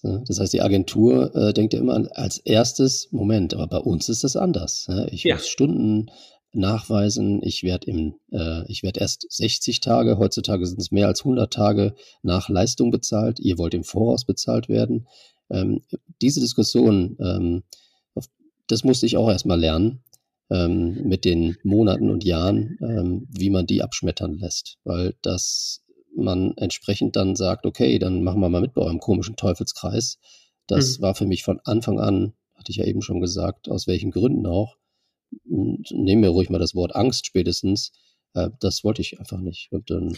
Das heißt, die Agentur äh, denkt ja immer an, als erstes, Moment, aber bei uns ist das anders. Ja? Ich ja. muss Stunden nachweisen. Ich werde im, äh, ich werde erst 60 Tage, heutzutage sind es mehr als 100 Tage nach Leistung bezahlt. Ihr wollt im Voraus bezahlt werden. Ähm, diese Diskussion, ähm, das musste ich auch erstmal lernen ähm, mit den Monaten und Jahren, ähm, wie man die abschmettern lässt, weil das man entsprechend dann sagt, okay, dann machen wir mal mit bei eurem komischen Teufelskreis. Das mhm. war für mich von Anfang an, hatte ich ja eben schon gesagt, aus welchen Gründen auch, nehmen wir ruhig mal das Wort Angst spätestens. Äh, das wollte ich einfach nicht. Und dann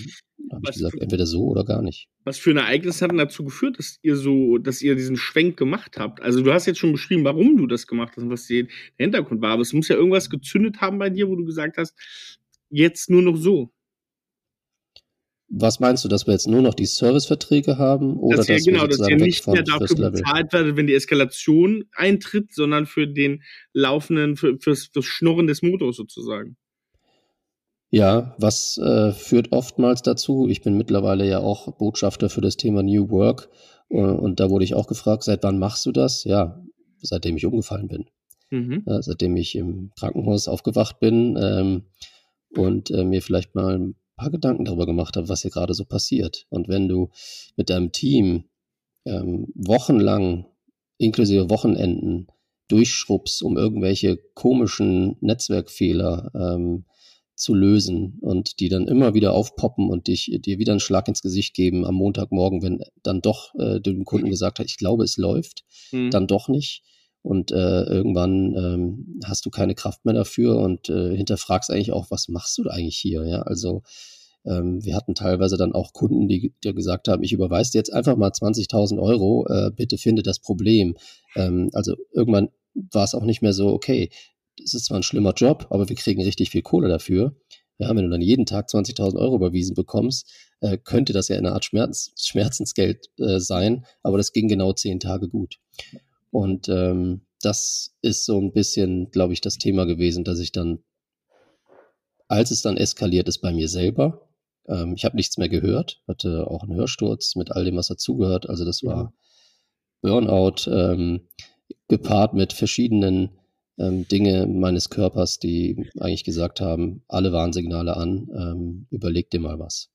habe ich gesagt, entweder so oder gar nicht. Was für ein Ereignis hat denn dazu geführt, dass ihr so, dass ihr diesen Schwenk gemacht habt? Also du hast jetzt schon beschrieben, warum du das gemacht hast und was der Hintergrund war, aber es muss ja irgendwas gezündet haben bei dir, wo du gesagt hast, jetzt nur noch so. Was meinst du, dass wir jetzt nur noch die Serviceverträge haben oder das ja, dass genau, wir dass ihr nicht mehr dafür bezahlt werdet, wenn die Eskalation eintritt, sondern für den laufenden, für, fürs, fürs Schnurren des Motors sozusagen? Ja, was äh, führt oftmals dazu? Ich bin mittlerweile ja auch Botschafter für das Thema New Work äh, und da wurde ich auch gefragt, seit wann machst du das? Ja, seitdem ich umgefallen bin. Mhm. Ja, seitdem ich im Krankenhaus aufgewacht bin ähm, und äh, mir vielleicht mal paar Gedanken darüber gemacht habe, was hier gerade so passiert. Und wenn du mit deinem Team ähm, wochenlang, inklusive Wochenenden, durchschrubbst, um irgendwelche komischen Netzwerkfehler ähm, zu lösen und die dann immer wieder aufpoppen und dich, dir wieder einen Schlag ins Gesicht geben am Montagmorgen, wenn dann doch äh, dem Kunden gesagt hat, ich glaube, es läuft, mhm. dann doch nicht und äh, irgendwann ähm, hast du keine Kraft mehr dafür und äh, hinterfragst eigentlich auch, was machst du eigentlich hier? Ja, also ähm, wir hatten teilweise dann auch Kunden, die, die gesagt haben, ich überweise dir jetzt einfach mal 20.000 Euro, äh, bitte finde das Problem. Ähm, also irgendwann war es auch nicht mehr so, okay, das ist zwar ein schlimmer Job, aber wir kriegen richtig viel Kohle dafür. Ja, wenn du dann jeden Tag 20.000 Euro überwiesen bekommst, äh, könnte das ja eine Art Schmerz, Schmerzensgeld äh, sein, aber das ging genau zehn Tage gut. Und ähm, das ist so ein bisschen, glaube ich, das Thema gewesen, dass ich dann, als es dann eskaliert ist bei mir selber, ähm, ich habe nichts mehr gehört, hatte auch einen Hörsturz mit all dem, was dazugehört. Also das war Burnout ähm, gepaart mit verschiedenen ähm, Dinge meines Körpers, die eigentlich gesagt haben, alle Warnsignale an, ähm, überleg dir mal was.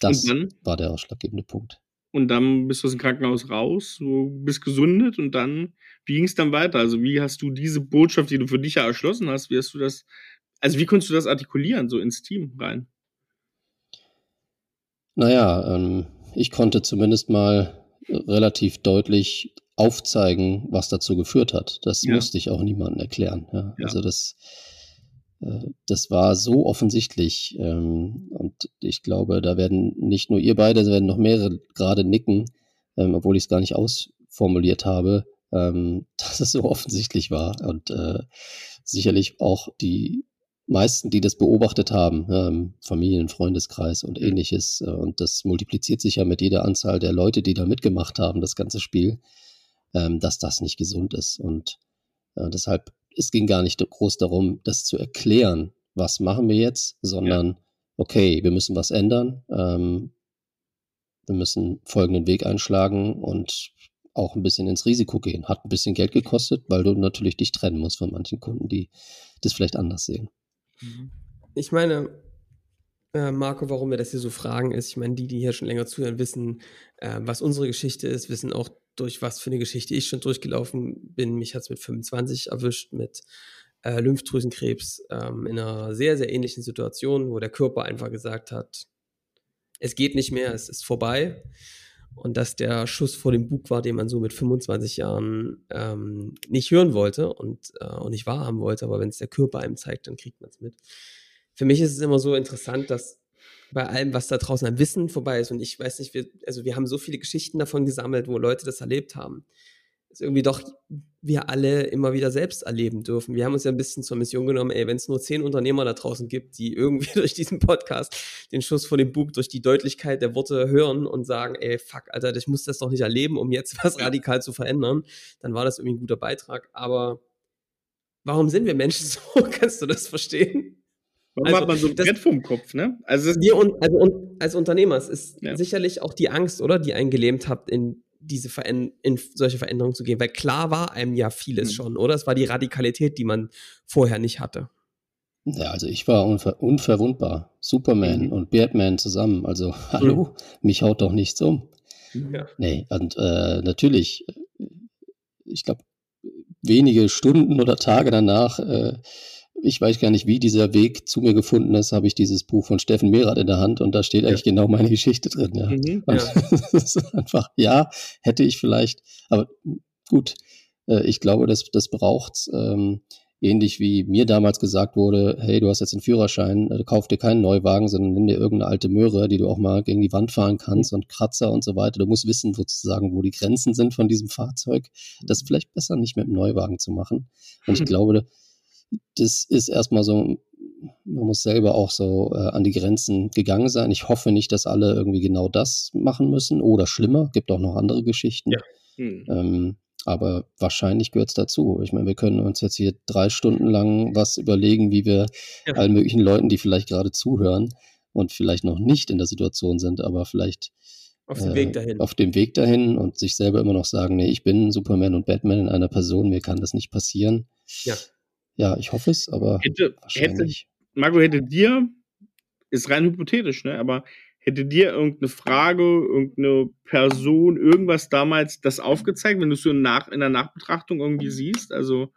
Das war der ausschlaggebende Punkt und dann bist du aus dem Krankenhaus raus, du bist gesundet und dann, wie ging es dann weiter? Also wie hast du diese Botschaft, die du für dich ja erschlossen hast, wie hast du das, also wie konntest du das artikulieren, so ins Team rein? Naja, ähm, ich konnte zumindest mal relativ deutlich aufzeigen, was dazu geführt hat. Das ja. musste ich auch niemandem erklären. Ja. Ja. Also das, äh, das war so offensichtlich. Ähm, und ich glaube, da werden nicht nur ihr beide, da werden noch mehrere gerade nicken, ähm, obwohl ich es gar nicht ausformuliert habe, ähm, dass es so offensichtlich war. Und äh, sicherlich auch die meisten, die das beobachtet haben, Familien, Freundeskreis und ähnliches. Äh, und das multipliziert sich ja mit jeder Anzahl der Leute, die da mitgemacht haben, das ganze Spiel, dass das nicht gesund ist. Und äh, deshalb, es ging gar nicht groß darum, das zu erklären, was machen wir jetzt, sondern ja. okay, wir müssen was ändern. Ähm, wir müssen folgenden Weg einschlagen und auch ein bisschen ins Risiko gehen. Hat ein bisschen Geld gekostet, weil du natürlich dich trennen musst von manchen Kunden, die das vielleicht anders sehen. Mhm. Ich meine, äh, Marco, warum wir das hier so fragen, ist, ich meine, die, die hier schon länger zuhören, wissen, äh, was unsere Geschichte ist, wissen auch, durch was für eine Geschichte ich schon durchgelaufen bin. Mich hat es mit 25 erwischt, mit äh, Lymphdrüsenkrebs, ähm, in einer sehr, sehr ähnlichen Situation, wo der Körper einfach gesagt hat, es geht nicht mehr, es ist vorbei. Und dass der Schuss vor dem Bug war, den man so mit 25 Jahren ähm, nicht hören wollte und, äh, und nicht wahrhaben wollte, aber wenn es der Körper einem zeigt, dann kriegt man es mit. Für mich ist es immer so interessant, dass bei allem, was da draußen an Wissen vorbei ist, und ich weiß nicht, wir, also wir haben so viele Geschichten davon gesammelt, wo Leute das erlebt haben es irgendwie doch wir alle immer wieder selbst erleben dürfen. Wir haben uns ja ein bisschen zur Mission genommen, ey, wenn es nur zehn Unternehmer da draußen gibt, die irgendwie durch diesen Podcast den Schuss vor dem Bug durch die Deutlichkeit der Worte hören und sagen, ey, fuck, Alter, ich muss das doch nicht erleben, um jetzt was radikal zu verändern, dann war das irgendwie ein guter Beitrag. Aber warum sind wir Menschen so? Kannst du das verstehen? Warum also, hat man so ein Brett vom Kopf, ne? Also, wir und, also und, als Unternehmer, es ist ja. sicherlich auch die Angst, oder, die einen gelähmt hat, in diese Veränd in solche Veränderungen zu gehen? Weil klar war einem ja vieles mhm. schon, oder? Es war die Radikalität, die man vorher nicht hatte. Ja, also ich war unver unverwundbar. Superman mhm. und Batman zusammen. Also, hallo, mhm. mich haut doch nichts um. Ja. Nee, und äh, natürlich, ich glaube, wenige Stunden oder Tage danach äh, ich weiß gar nicht, wie dieser Weg zu mir gefunden ist, habe ich dieses Buch von Steffen Mehrath in der Hand und da steht ja. eigentlich genau meine Geschichte drin. Ja. Mhm, ja. das ist einfach, ja, hätte ich vielleicht, aber gut, äh, ich glaube, das, das braucht's. Ähm, ähnlich wie mir damals gesagt wurde, hey, du hast jetzt einen Führerschein, äh, kauf dir keinen Neuwagen, sondern nimm dir irgendeine alte Möhre, die du auch mal gegen die Wand fahren kannst und Kratzer und so weiter. Du musst wissen sozusagen, wo die Grenzen sind von diesem Fahrzeug. Das ist vielleicht besser nicht mit einem Neuwagen zu machen. Und ich glaube, das ist erstmal so, man muss selber auch so äh, an die Grenzen gegangen sein. Ich hoffe nicht, dass alle irgendwie genau das machen müssen oder schlimmer. Gibt auch noch andere Geschichten. Ja. Hm. Ähm, aber wahrscheinlich gehört es dazu. Ich meine, wir können uns jetzt hier drei Stunden lang was überlegen, wie wir ja. allen möglichen Leuten, die vielleicht gerade zuhören und vielleicht noch nicht in der Situation sind, aber vielleicht auf dem äh, Weg dahin. Auf dem Weg dahin und sich selber immer noch sagen, nee, ich bin Superman und Batman in einer Person, mir kann das nicht passieren. Ja. Ja, ich hoffe es, aber hätte, wahrscheinlich. Hätte, Marco, hätte dir, ist rein hypothetisch, ne, aber hätte dir irgendeine Frage, irgendeine Person, irgendwas damals das aufgezeigt, wenn du es so nach, in der Nachbetrachtung irgendwie siehst? Also,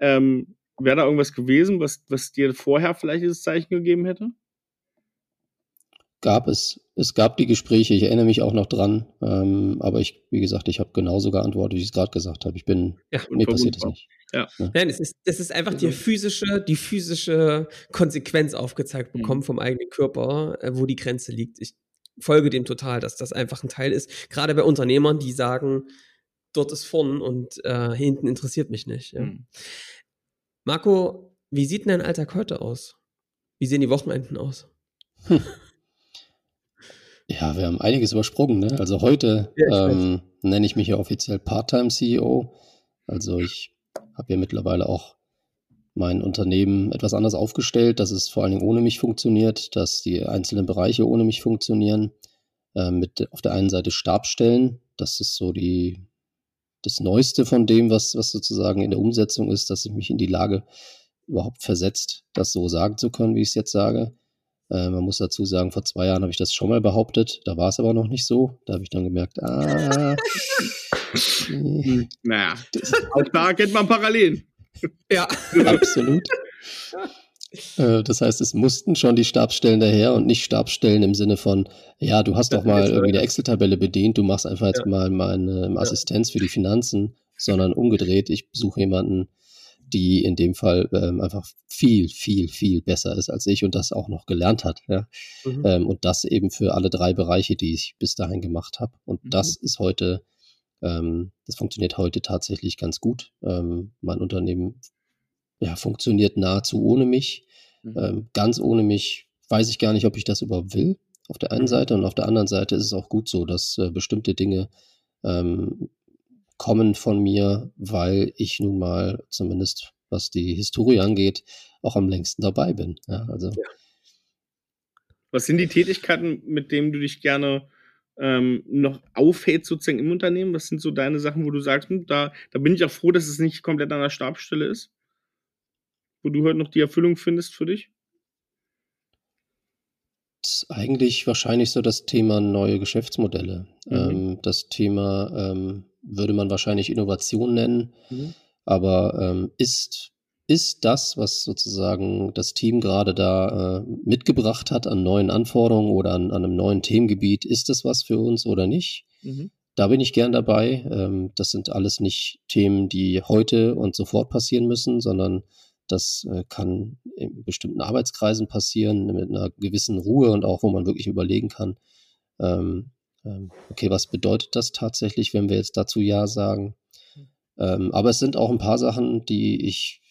ähm, wäre da irgendwas gewesen, was, was dir vorher vielleicht dieses Zeichen gegeben hätte? Gab es. Es gab die Gespräche, ich erinnere mich auch noch dran, ähm, aber ich, wie gesagt, ich habe genauso geantwortet, wie ich es gerade gesagt habe. Ich bin, ja, mir passiert es nicht. Ja. ja. Nein, es ist, es ist einfach die also physische, die physische Konsequenz aufgezeigt mhm. bekommen mhm. vom eigenen Körper, äh, wo die Grenze liegt. Ich folge dem total, dass das einfach ein Teil ist. Gerade bei Unternehmern, die sagen, dort ist vorn und äh, hinten interessiert mich nicht. Ja. Mhm. Marco, wie sieht denn dein Alltag heute aus? Wie sehen die Wochenenden aus? Hm. Ja, wir haben einiges übersprungen. Ne? Also heute ja, ähm, nenne ich mich ja offiziell Part-Time-CEO. Also ich habe ja mittlerweile auch mein Unternehmen etwas anders aufgestellt, dass es vor allen Dingen ohne mich funktioniert, dass die einzelnen Bereiche ohne mich funktionieren. Äh, mit auf der einen Seite Stabstellen, das ist so die das Neueste von dem, was, was sozusagen in der Umsetzung ist, dass ich mich in die Lage überhaupt versetzt, das so sagen zu können, wie ich es jetzt sage. Äh, man muss dazu sagen, vor zwei Jahren habe ich das schon mal behauptet. Da war es aber noch nicht so. Da habe ich dann gemerkt, ah. hm, naja, auch da kennt man Parallelen. Ja. Absolut. Äh, das heißt, es mussten schon die Stabsstellen daher und nicht Stabsstellen im Sinne von, ja, du hast doch mal irgendwie eine Excel-Tabelle bedient, du machst einfach jetzt ja. mal meine Assistenz für die Finanzen, sondern umgedreht, ich besuche jemanden, die in dem Fall ähm, einfach viel, viel, viel besser ist als ich und das auch noch gelernt hat. Ja? Mhm. Ähm, und das eben für alle drei Bereiche, die ich bis dahin gemacht habe. Und mhm. das ist heute, ähm, das funktioniert heute tatsächlich ganz gut. Ähm, mein Unternehmen ja, funktioniert nahezu ohne mich. Mhm. Ähm, ganz ohne mich weiß ich gar nicht, ob ich das überhaupt will. Auf der einen mhm. Seite und auf der anderen Seite ist es auch gut so, dass äh, bestimmte Dinge ähm, kommen von mir, weil ich nun mal zumindest was die Historie angeht, auch am längsten dabei bin. Ja, also. Ja. Was sind die Tätigkeiten, mit denen du dich gerne ähm, noch aufhältst sozusagen im Unternehmen? Was sind so deine Sachen, wo du sagst, hm, da, da bin ich auch froh, dass es nicht komplett an der Stabstelle ist? Wo du heute noch die Erfüllung findest für dich? eigentlich wahrscheinlich so das Thema neue Geschäftsmodelle. Mhm. Ähm, das Thema ähm, würde man wahrscheinlich Innovation nennen, mhm. aber ähm, ist, ist das, was sozusagen das Team gerade da äh, mitgebracht hat an neuen Anforderungen oder an, an, einem neuen Themengebiet, ist das was für uns oder nicht? Mhm. Da bin ich gern dabei. Ähm, das sind alles nicht Themen, die heute und sofort passieren müssen, sondern das äh, kann in bestimmten Arbeitskreisen passieren, mit einer gewissen Ruhe und auch, wo man wirklich überlegen kann, ähm, okay, was bedeutet das tatsächlich, wenn wir jetzt dazu Ja sagen? Ähm, aber es sind auch ein paar Sachen, die ich,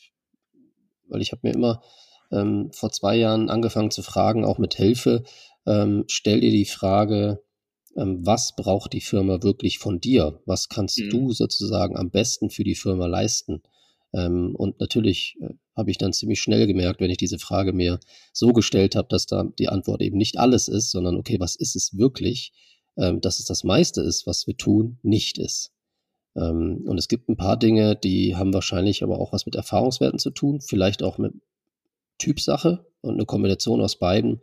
weil ich habe mir immer ähm, vor zwei Jahren angefangen zu fragen, auch mit Hilfe, ähm, stell dir die Frage, ähm, was braucht die Firma wirklich von dir? Was kannst mhm. du sozusagen am besten für die Firma leisten? Ähm, und natürlich äh, habe ich dann ziemlich schnell gemerkt, wenn ich diese Frage mir so gestellt habe, dass da die Antwort eben nicht alles ist, sondern okay, was ist es wirklich? Ähm, dass es das meiste ist, was wir tun, nicht ist. Ähm, und es gibt ein paar Dinge, die haben wahrscheinlich aber auch was mit Erfahrungswerten zu tun, vielleicht auch mit Typsache und eine Kombination aus beiden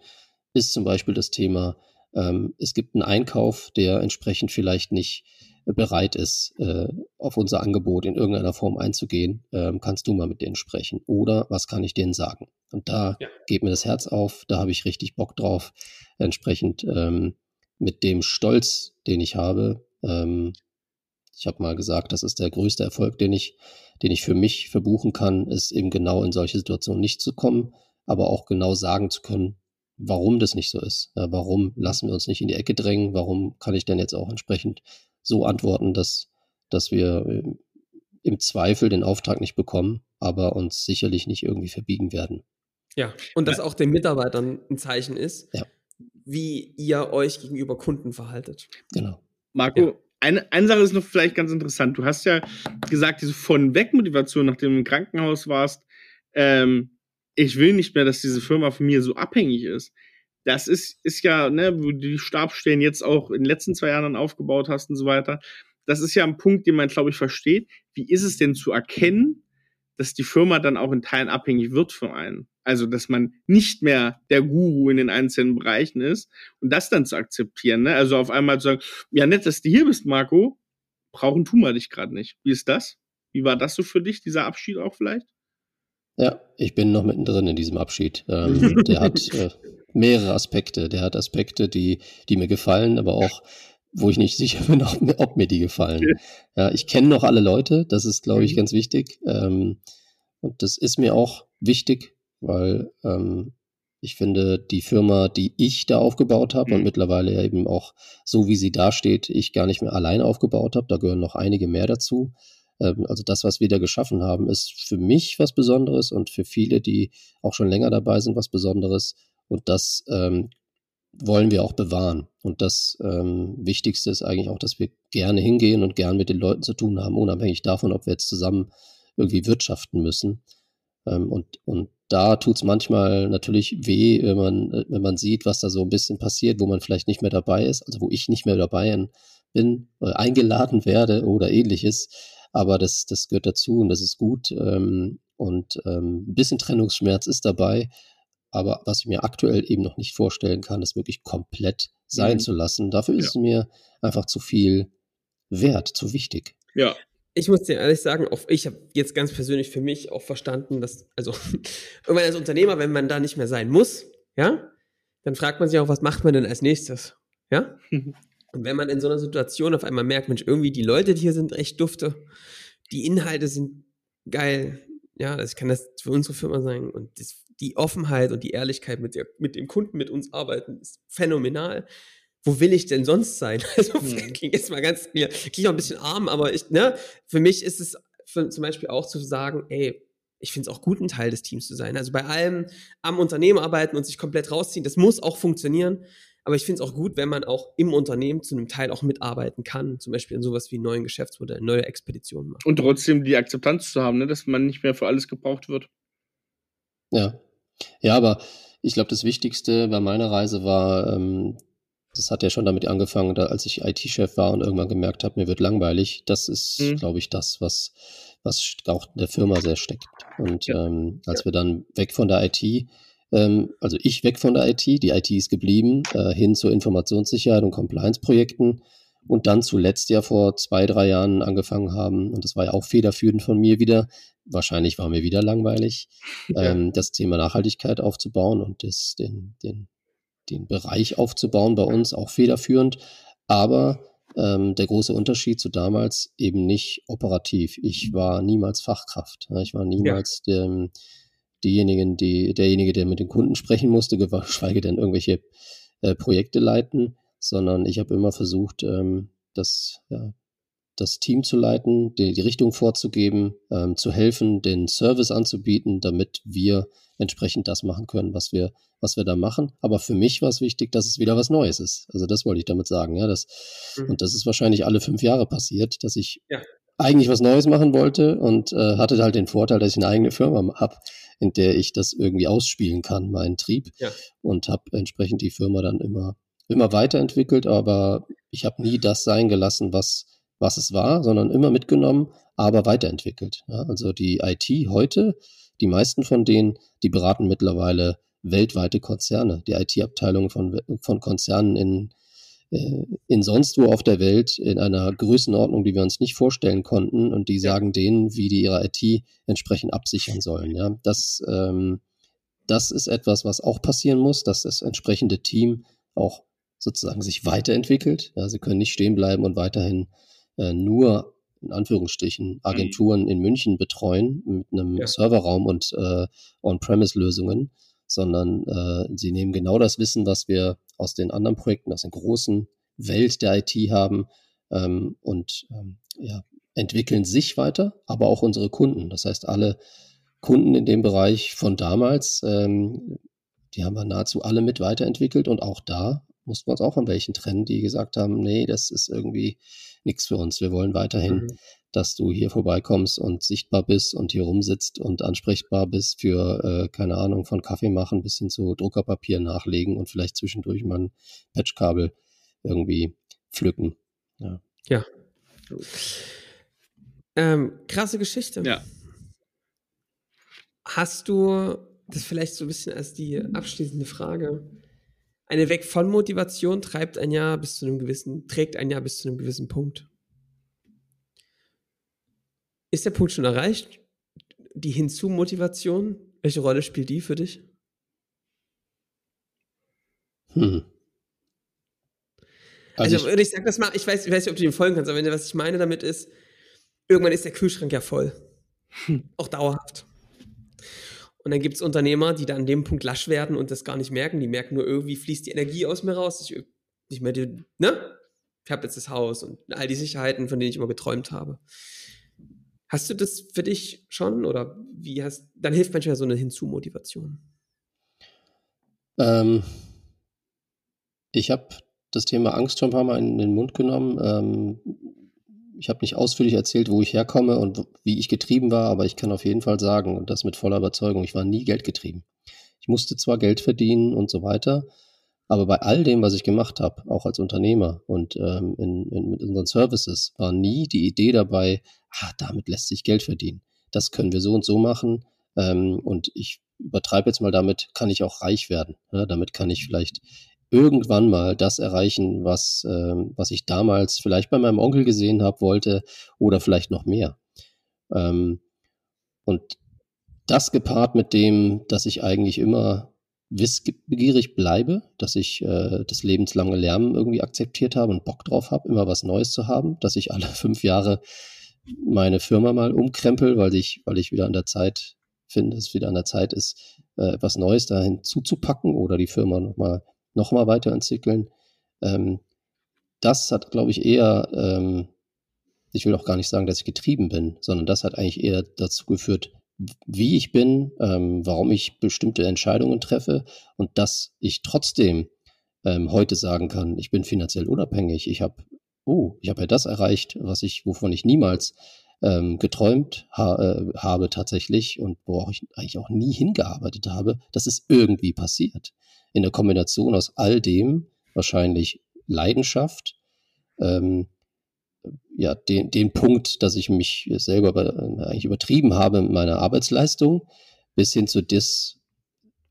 ist zum Beispiel das Thema, ähm, es gibt einen Einkauf, der entsprechend vielleicht nicht bereit ist, äh, auf unser Angebot in irgendeiner Form einzugehen, ähm, kannst du mal mit denen sprechen. Oder was kann ich denen sagen? Und da ja. geht mir das Herz auf, da habe ich richtig Bock drauf. Entsprechend ähm, mit dem Stolz, den ich habe, ähm, ich habe mal gesagt, das ist der größte Erfolg, den ich, den ich für mich verbuchen kann, ist eben genau in solche Situationen nicht zu kommen, aber auch genau sagen zu können, warum das nicht so ist. Ja, warum lassen wir uns nicht in die Ecke drängen? Warum kann ich denn jetzt auch entsprechend so antworten, dass, dass wir ähm, im Zweifel den Auftrag nicht bekommen, aber uns sicherlich nicht irgendwie verbiegen werden. Ja, und das auch den Mitarbeitern ein Zeichen ist, ja. Wie ihr euch gegenüber Kunden verhaltet. Genau. Marco, ja. eine, eine Sache ist noch vielleicht ganz interessant. Du hast ja gesagt, diese Von-Weg-Motivation, nachdem du im Krankenhaus warst, ähm, ich will nicht mehr, dass diese Firma von mir so abhängig ist das ist, ist ja, ne, wo du die Stabstellen jetzt auch in den letzten zwei Jahren aufgebaut hast und so weiter. Das ist ja ein Punkt, den man, glaube ich, versteht. Wie ist es denn zu erkennen, dass die Firma dann auch in Teilen abhängig wird von einem? Also, dass man nicht mehr der Guru in den einzelnen Bereichen ist und das dann zu akzeptieren. Ne? Also auf einmal zu sagen, ja, nett, dass du hier bist, Marco. Brauchen tun wir dich gerade nicht. Wie ist das? Wie war das so für dich, dieser Abschied auch vielleicht? Ja, ich bin noch mittendrin in diesem Abschied. Ähm, der hat äh, mehrere Aspekte. Der hat Aspekte, die, die mir gefallen, aber auch, wo ich nicht sicher bin, ob, ob mir die gefallen. Ja, ich kenne noch alle Leute, das ist, glaube ich, mhm. ganz wichtig. Ähm, und das ist mir auch wichtig, weil ähm, ich finde, die Firma, die ich da aufgebaut habe mhm. und mittlerweile eben auch so, wie sie da steht, ich gar nicht mehr allein aufgebaut habe, da gehören noch einige mehr dazu. Ähm, also das, was wir da geschaffen haben, ist für mich was Besonderes und für viele, die auch schon länger dabei sind, was Besonderes. Und das ähm, wollen wir auch bewahren. Und das ähm, Wichtigste ist eigentlich auch, dass wir gerne hingehen und gern mit den Leuten zu tun haben, unabhängig davon, ob wir jetzt zusammen irgendwie wirtschaften müssen. Ähm, und, und da tut es manchmal natürlich weh, wenn man, wenn man sieht, was da so ein bisschen passiert, wo man vielleicht nicht mehr dabei ist, also wo ich nicht mehr dabei bin, äh, eingeladen werde oder ähnliches. Aber das, das gehört dazu und das ist gut. Ähm, und ähm, ein bisschen Trennungsschmerz ist dabei. Aber was ich mir aktuell eben noch nicht vorstellen kann, ist wirklich komplett sein mhm. zu lassen. Dafür ist ja. es mir einfach zu viel wert, zu wichtig. Ja. ich muss dir ehrlich sagen, auch ich habe jetzt ganz persönlich für mich auch verstanden, dass, also irgendwann als Unternehmer, wenn man da nicht mehr sein muss, ja, dann fragt man sich auch, was macht man denn als nächstes? Ja? Und wenn man in so einer Situation auf einmal merkt, Mensch, irgendwie die Leute die hier sind echt dufte, die Inhalte sind geil, ja, das kann das für unsere Firma sein und das, die Offenheit und die Ehrlichkeit mit, der, mit dem Kunden, mit uns arbeiten, ist phänomenal. Wo will ich denn sonst sein? Also, mhm. klingt jetzt mal ganz, ja, klingt auch ein bisschen arm, aber ich, ne, für mich ist es für, zum Beispiel auch zu sagen, ey, ich finde es auch gut, ein Teil des Teams zu sein. Also bei allem am Unternehmen arbeiten und sich komplett rausziehen, das muss auch funktionieren. Aber ich finde es auch gut, wenn man auch im Unternehmen zu einem Teil auch mitarbeiten kann, zum Beispiel in sowas wie neuen Geschäftsmodellen, neue Expeditionen machen. Und trotzdem die Akzeptanz zu haben, ne? dass man nicht mehr für alles gebraucht wird. Ja. Ja, aber ich glaube, das Wichtigste bei meiner Reise war, ähm, das hat ja schon damit angefangen, da, als ich IT-Chef war und irgendwann gemerkt habe, mir wird langweilig. Das ist, mhm. glaube ich, das, was, was auch der Firma sehr steckt. Und ja. ähm, als ja. wir dann weg von der IT ähm, also ich weg von der IT, die IT ist geblieben, äh, hin zur Informationssicherheit und Compliance-Projekten und dann zuletzt ja vor zwei, drei Jahren angefangen haben, und das war ja auch federführend von mir wieder, wahrscheinlich war mir wieder langweilig, ja. ähm, das Thema Nachhaltigkeit aufzubauen und das, den, den, den Bereich aufzubauen bei uns, auch federführend, aber ähm, der große Unterschied zu damals eben nicht operativ. Ich war niemals Fachkraft. Ich war niemals ja. der, diejenigen, die, derjenige, der mit den Kunden sprechen musste, geschweige denn irgendwelche äh, Projekte leiten, sondern ich habe immer versucht, ähm, das, ja, das Team zu leiten, die, die Richtung vorzugeben, ähm, zu helfen, den Service anzubieten, damit wir entsprechend das machen können, was wir, was wir da machen. Aber für mich war es wichtig, dass es wieder was Neues ist. Also das wollte ich damit sagen. Ja, das, mhm. Und das ist wahrscheinlich alle fünf Jahre passiert, dass ich ja. eigentlich was Neues machen wollte und äh, hatte halt den Vorteil, dass ich eine eigene Firma habe, in der ich das irgendwie ausspielen kann, meinen Trieb. Ja. Und habe entsprechend die Firma dann immer, immer weiterentwickelt, aber ich habe nie das sein gelassen, was, was es war, sondern immer mitgenommen, aber weiterentwickelt. Ja, also die IT heute, die meisten von denen, die beraten mittlerweile weltweite Konzerne, die IT-Abteilungen von, von Konzernen in, äh, in sonst wo auf der Welt in einer Größenordnung, die wir uns nicht vorstellen konnten und die sagen denen, wie die ihre IT entsprechend absichern sollen. Ja, das, ähm, das ist etwas, was auch passieren muss, dass das entsprechende Team auch sozusagen sich weiterentwickelt. Ja, sie können nicht stehen bleiben und weiterhin äh, nur in Anführungsstrichen Agenturen in München betreuen mit einem ja. Serverraum und äh, On-Premise-Lösungen, sondern äh, sie nehmen genau das Wissen, was wir aus den anderen Projekten, aus der großen Welt der IT haben ähm, und ähm, ja, entwickeln sich weiter, aber auch unsere Kunden. Das heißt, alle Kunden in dem Bereich von damals, ähm, die haben wir nahezu alle mit weiterentwickelt und auch da mussten wir uns auch von welchen trennen, die gesagt haben, nee, das ist irgendwie nichts für uns. Wir wollen weiterhin mhm dass du hier vorbeikommst und sichtbar bist und hier rumsitzt und ansprechbar bist für, äh, keine Ahnung, von Kaffee machen bis hin zu Druckerpapier nachlegen und vielleicht zwischendurch mal ein Patchkabel irgendwie pflücken. Ja. ja. Ähm, krasse Geschichte. Ja. Hast du, das vielleicht so ein bisschen als die abschließende Frage, eine Weg von Motivation treibt ein Jahr bis zu einem gewissen, trägt ein Jahr bis zu einem gewissen Punkt. Ist der Punkt schon erreicht? Die Hinzu-Motivation, welche Rolle spielt die für dich? Hm. Also, also ich, ich sag das mal, ich weiß, ich weiß nicht, ob du dem folgen kannst, aber was ich meine damit ist, irgendwann ist der Kühlschrank ja voll. Hm. Auch dauerhaft. Und dann gibt es Unternehmer, die dann an dem Punkt lasch werden und das gar nicht merken. Die merken nur, irgendwie fließt die Energie aus mir raus. Ich, nicht ne? Ich habe jetzt das Haus und all die Sicherheiten, von denen ich immer geträumt habe. Hast du das für dich schon oder wie hast, dann hilft manchmal so eine Hinzu-Motivation? Ähm, ich habe das Thema Angst schon ein paar Mal in den Mund genommen. Ähm, ich habe nicht ausführlich erzählt, wo ich herkomme und wie ich getrieben war, aber ich kann auf jeden Fall sagen, und das mit voller Überzeugung, ich war nie geldgetrieben. Ich musste zwar Geld verdienen und so weiter, aber bei all dem, was ich gemacht habe, auch als Unternehmer und ähm, in, in, mit unseren Services, war nie die Idee dabei, ah, damit lässt sich Geld verdienen. Das können wir so und so machen. Ähm, und ich übertreibe jetzt mal damit, kann ich auch reich werden. Ja, damit kann ich vielleicht irgendwann mal das erreichen, was, äh, was ich damals vielleicht bei meinem Onkel gesehen habe, wollte oder vielleicht noch mehr. Ähm, und das gepaart mit dem, dass ich eigentlich immer wissbegierig bleibe, dass ich äh, das lebenslange Lernen irgendwie akzeptiert habe und Bock drauf habe, immer was Neues zu haben, dass ich alle fünf Jahre meine Firma mal umkrempel, weil ich, weil ich wieder an der Zeit finde, dass es wieder an der Zeit ist, äh, etwas Neues da hinzuzupacken oder die Firma nochmal noch mal weiterentwickeln. Ähm, das hat, glaube ich, eher, ähm, ich will auch gar nicht sagen, dass ich getrieben bin, sondern das hat eigentlich eher dazu geführt, wie ich bin, ähm, warum ich bestimmte Entscheidungen treffe und dass ich trotzdem ähm, heute sagen kann, ich bin finanziell unabhängig, ich habe, oh, ich habe ja das erreicht, was ich, wovon ich niemals ähm, geträumt ha äh, habe tatsächlich und worauf ich eigentlich auch nie hingearbeitet habe, das ist irgendwie passiert. In der Kombination aus all dem wahrscheinlich Leidenschaft, ähm, ja, den, den Punkt, dass ich mich selber äh, eigentlich übertrieben habe mit meiner Arbeitsleistung, bis hin zu des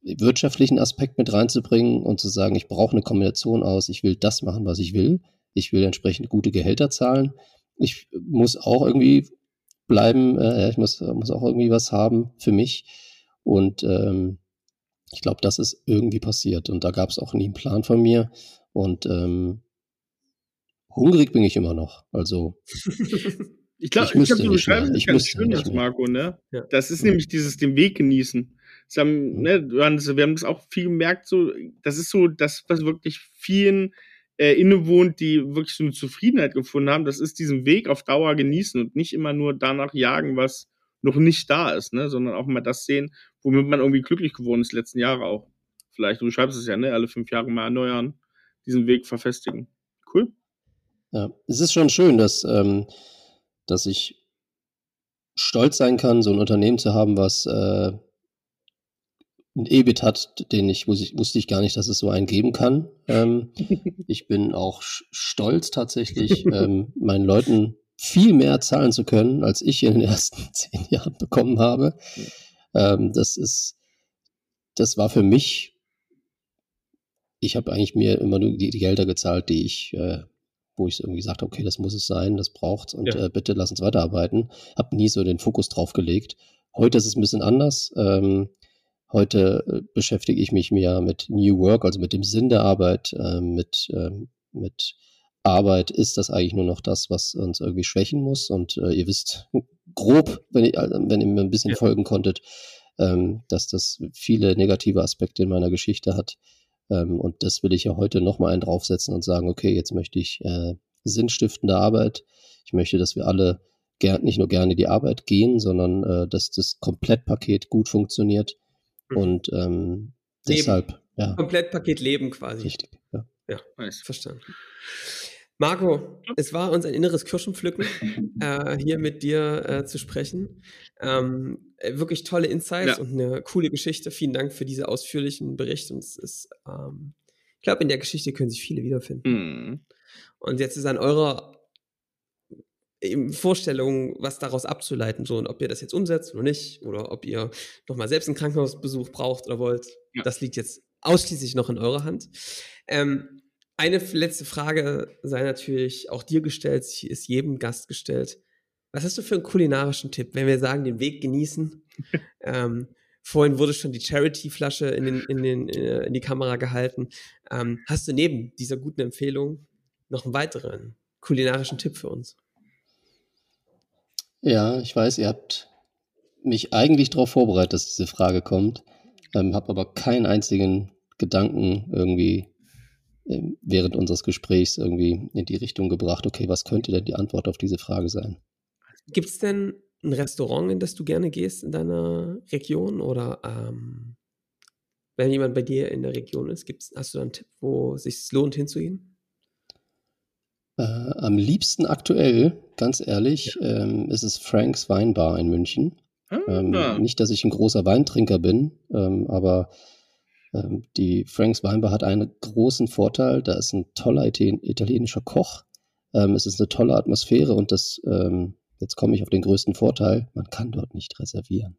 wirtschaftlichen Aspekt mit reinzubringen und zu sagen, ich brauche eine Kombination aus, ich will das machen, was ich will, ich will entsprechend gute Gehälter zahlen, ich muss auch irgendwie bleiben. Äh, ich muss, muss auch irgendwie was haben für mich. Und ähm, ich glaube, das ist irgendwie passiert. Und da gab es auch nie einen Plan von mir. Und ähm, hungrig bin ich immer noch. Also. ich glaube, ich, glaub, du beschreibst es ganz schön jetzt, Marco, ne? Ja. Das ist ja. nämlich dieses den Weg genießen. Haben, mhm. ne, wir haben das auch viel gemerkt, so, das ist so das, was wirklich vielen äh, innewohnt, die wirklich so eine Zufriedenheit gefunden haben, das ist diesen Weg auf Dauer genießen und nicht immer nur danach jagen, was noch nicht da ist, ne, sondern auch mal das sehen, womit man irgendwie glücklich geworden ist, letzten Jahre auch. Vielleicht, du schreibst es ja, ne, alle fünf Jahre mal erneuern, diesen Weg verfestigen. Cool. Ja, es ist schon schön, dass, ähm, dass ich stolz sein kann, so ein Unternehmen zu haben, was äh, ein EBIT hat, den ich, wusste ich, wusste ich gar nicht, dass es so einen geben kann. Ähm, ich bin auch stolz tatsächlich, ähm, meinen Leuten viel mehr zahlen zu können, als ich in den ersten zehn Jahren bekommen habe. Ähm, das ist, das war für mich, ich habe eigentlich mir immer nur die, die Gelder gezahlt, die ich, äh, wo ich irgendwie sagte, okay, das muss es sein, das braucht's und ja. äh, bitte lass uns weiterarbeiten. Habe nie so den Fokus drauf gelegt. Heute ist es ein bisschen anders. Ähm, Heute äh, beschäftige ich mich mehr mit New Work, also mit dem Sinn der Arbeit, äh, mit, äh, mit Arbeit. Ist das eigentlich nur noch das, was uns irgendwie schwächen muss? Und äh, ihr wisst grob, wenn ihr, also, wenn ihr mir ein bisschen ja. folgen konntet, ähm, dass das viele negative Aspekte in meiner Geschichte hat. Ähm, und das will ich ja heute nochmal einen draufsetzen und sagen, okay, jetzt möchte ich äh, sinnstiftende Arbeit. Ich möchte, dass wir alle gern, nicht nur gerne die Arbeit gehen, sondern äh, dass das Komplettpaket gut funktioniert. Und ähm, deshalb, ja. Komplettpaket Leben quasi. Richtig, ja. Ja, nice. verstanden. Marco, es war uns ein inneres Kirschenpflücken, äh, hier mit dir äh, zu sprechen. Ähm, äh, wirklich tolle Insights ja. und eine coole Geschichte. Vielen Dank für diese ausführlichen Bericht. Und es ist, ähm, ich glaube, in der Geschichte können sich viele wiederfinden. Mhm. Und jetzt ist an eurer Vorstellungen, was daraus abzuleiten, so und ob ihr das jetzt umsetzt oder nicht, oder ob ihr nochmal selbst einen Krankenhausbesuch braucht oder wollt, ja. das liegt jetzt ausschließlich noch in eurer Hand. Ähm, eine letzte Frage sei natürlich auch dir gestellt, ist jedem Gast gestellt. Was hast du für einen kulinarischen Tipp, wenn wir sagen, den Weg genießen? ähm, vorhin wurde schon die Charity-Flasche in, den, in, den, äh, in die Kamera gehalten. Ähm, hast du neben dieser guten Empfehlung noch einen weiteren kulinarischen Tipp für uns? Ja, ich weiß, ihr habt mich eigentlich darauf vorbereitet, dass diese Frage kommt, ähm, habe aber keinen einzigen Gedanken irgendwie ähm, während unseres Gesprächs irgendwie in die Richtung gebracht, okay, was könnte denn die Antwort auf diese Frage sein? Gibt es denn ein Restaurant, in das du gerne gehst in deiner Region oder ähm, wenn jemand bei dir in der Region ist, gibt's, hast du da einen Tipp, wo es sich lohnt hinzugehen? Äh, am liebsten aktuell, ganz ehrlich, ja. ähm, ist es Franks Weinbar in München. Ah, ähm, ja. Nicht, dass ich ein großer Weintrinker bin, ähm, aber ähm, die Franks Weinbar hat einen großen Vorteil. Da ist ein toller italienischer Koch. Ähm, es ist eine tolle Atmosphäre und das, ähm, jetzt komme ich auf den größten Vorteil, man kann dort nicht reservieren.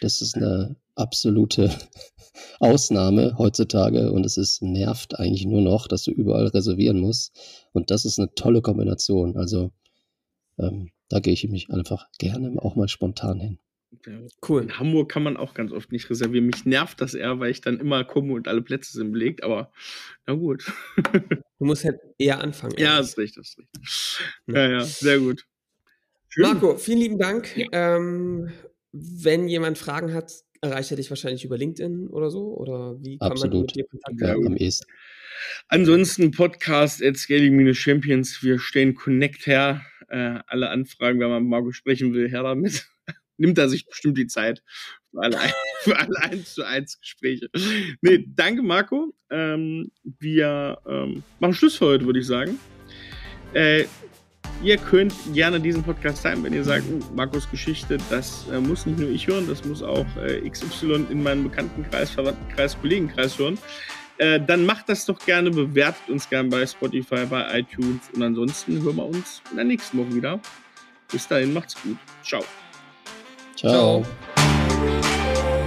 Das ist eine absolute Ausnahme heutzutage und es ist nervt eigentlich nur noch, dass du überall reservieren musst. Und das ist eine tolle Kombination. Also ähm, da gehe ich mich einfach gerne auch mal spontan hin. Cool. In Hamburg kann man auch ganz oft nicht reservieren. Mich nervt das eher, weil ich dann immer komme und alle Plätze sind belegt, aber na gut. du musst halt eher anfangen. Ja, ist richtig, ist richtig. Ja, ja, sehr gut. Schön. Marco, vielen lieben Dank. Ja. Ähm, wenn jemand Fragen hat, erreicht er dich wahrscheinlich über LinkedIn oder so? Oder wie kann Absolut. man mit dir Kontakt ja. Ansonsten Podcast at Scaling-Champions. Wir stehen Connect her. Äh, alle Anfragen, wenn man mit Marco sprechen will, her damit. Nimmt er sich bestimmt die Zeit für alle, für alle 1 zu 1 Gespräche. Nee, danke Marco. Ähm, wir ähm, machen Schluss für heute, würde ich sagen. Äh, Ihr könnt gerne diesen Podcast teilen, wenn ihr sagt, oh, Markus Geschichte, das äh, muss nicht nur ich hören, das muss auch äh, XY in meinem Bekanntenkreis, Verwandtenkreis, Kollegenkreis hören. Äh, dann macht das doch gerne, bewertet uns gerne bei Spotify, bei iTunes und ansonsten hören wir uns in der nächsten Woche wieder. Bis dahin, macht's gut. Ciao. Ciao. Ciao.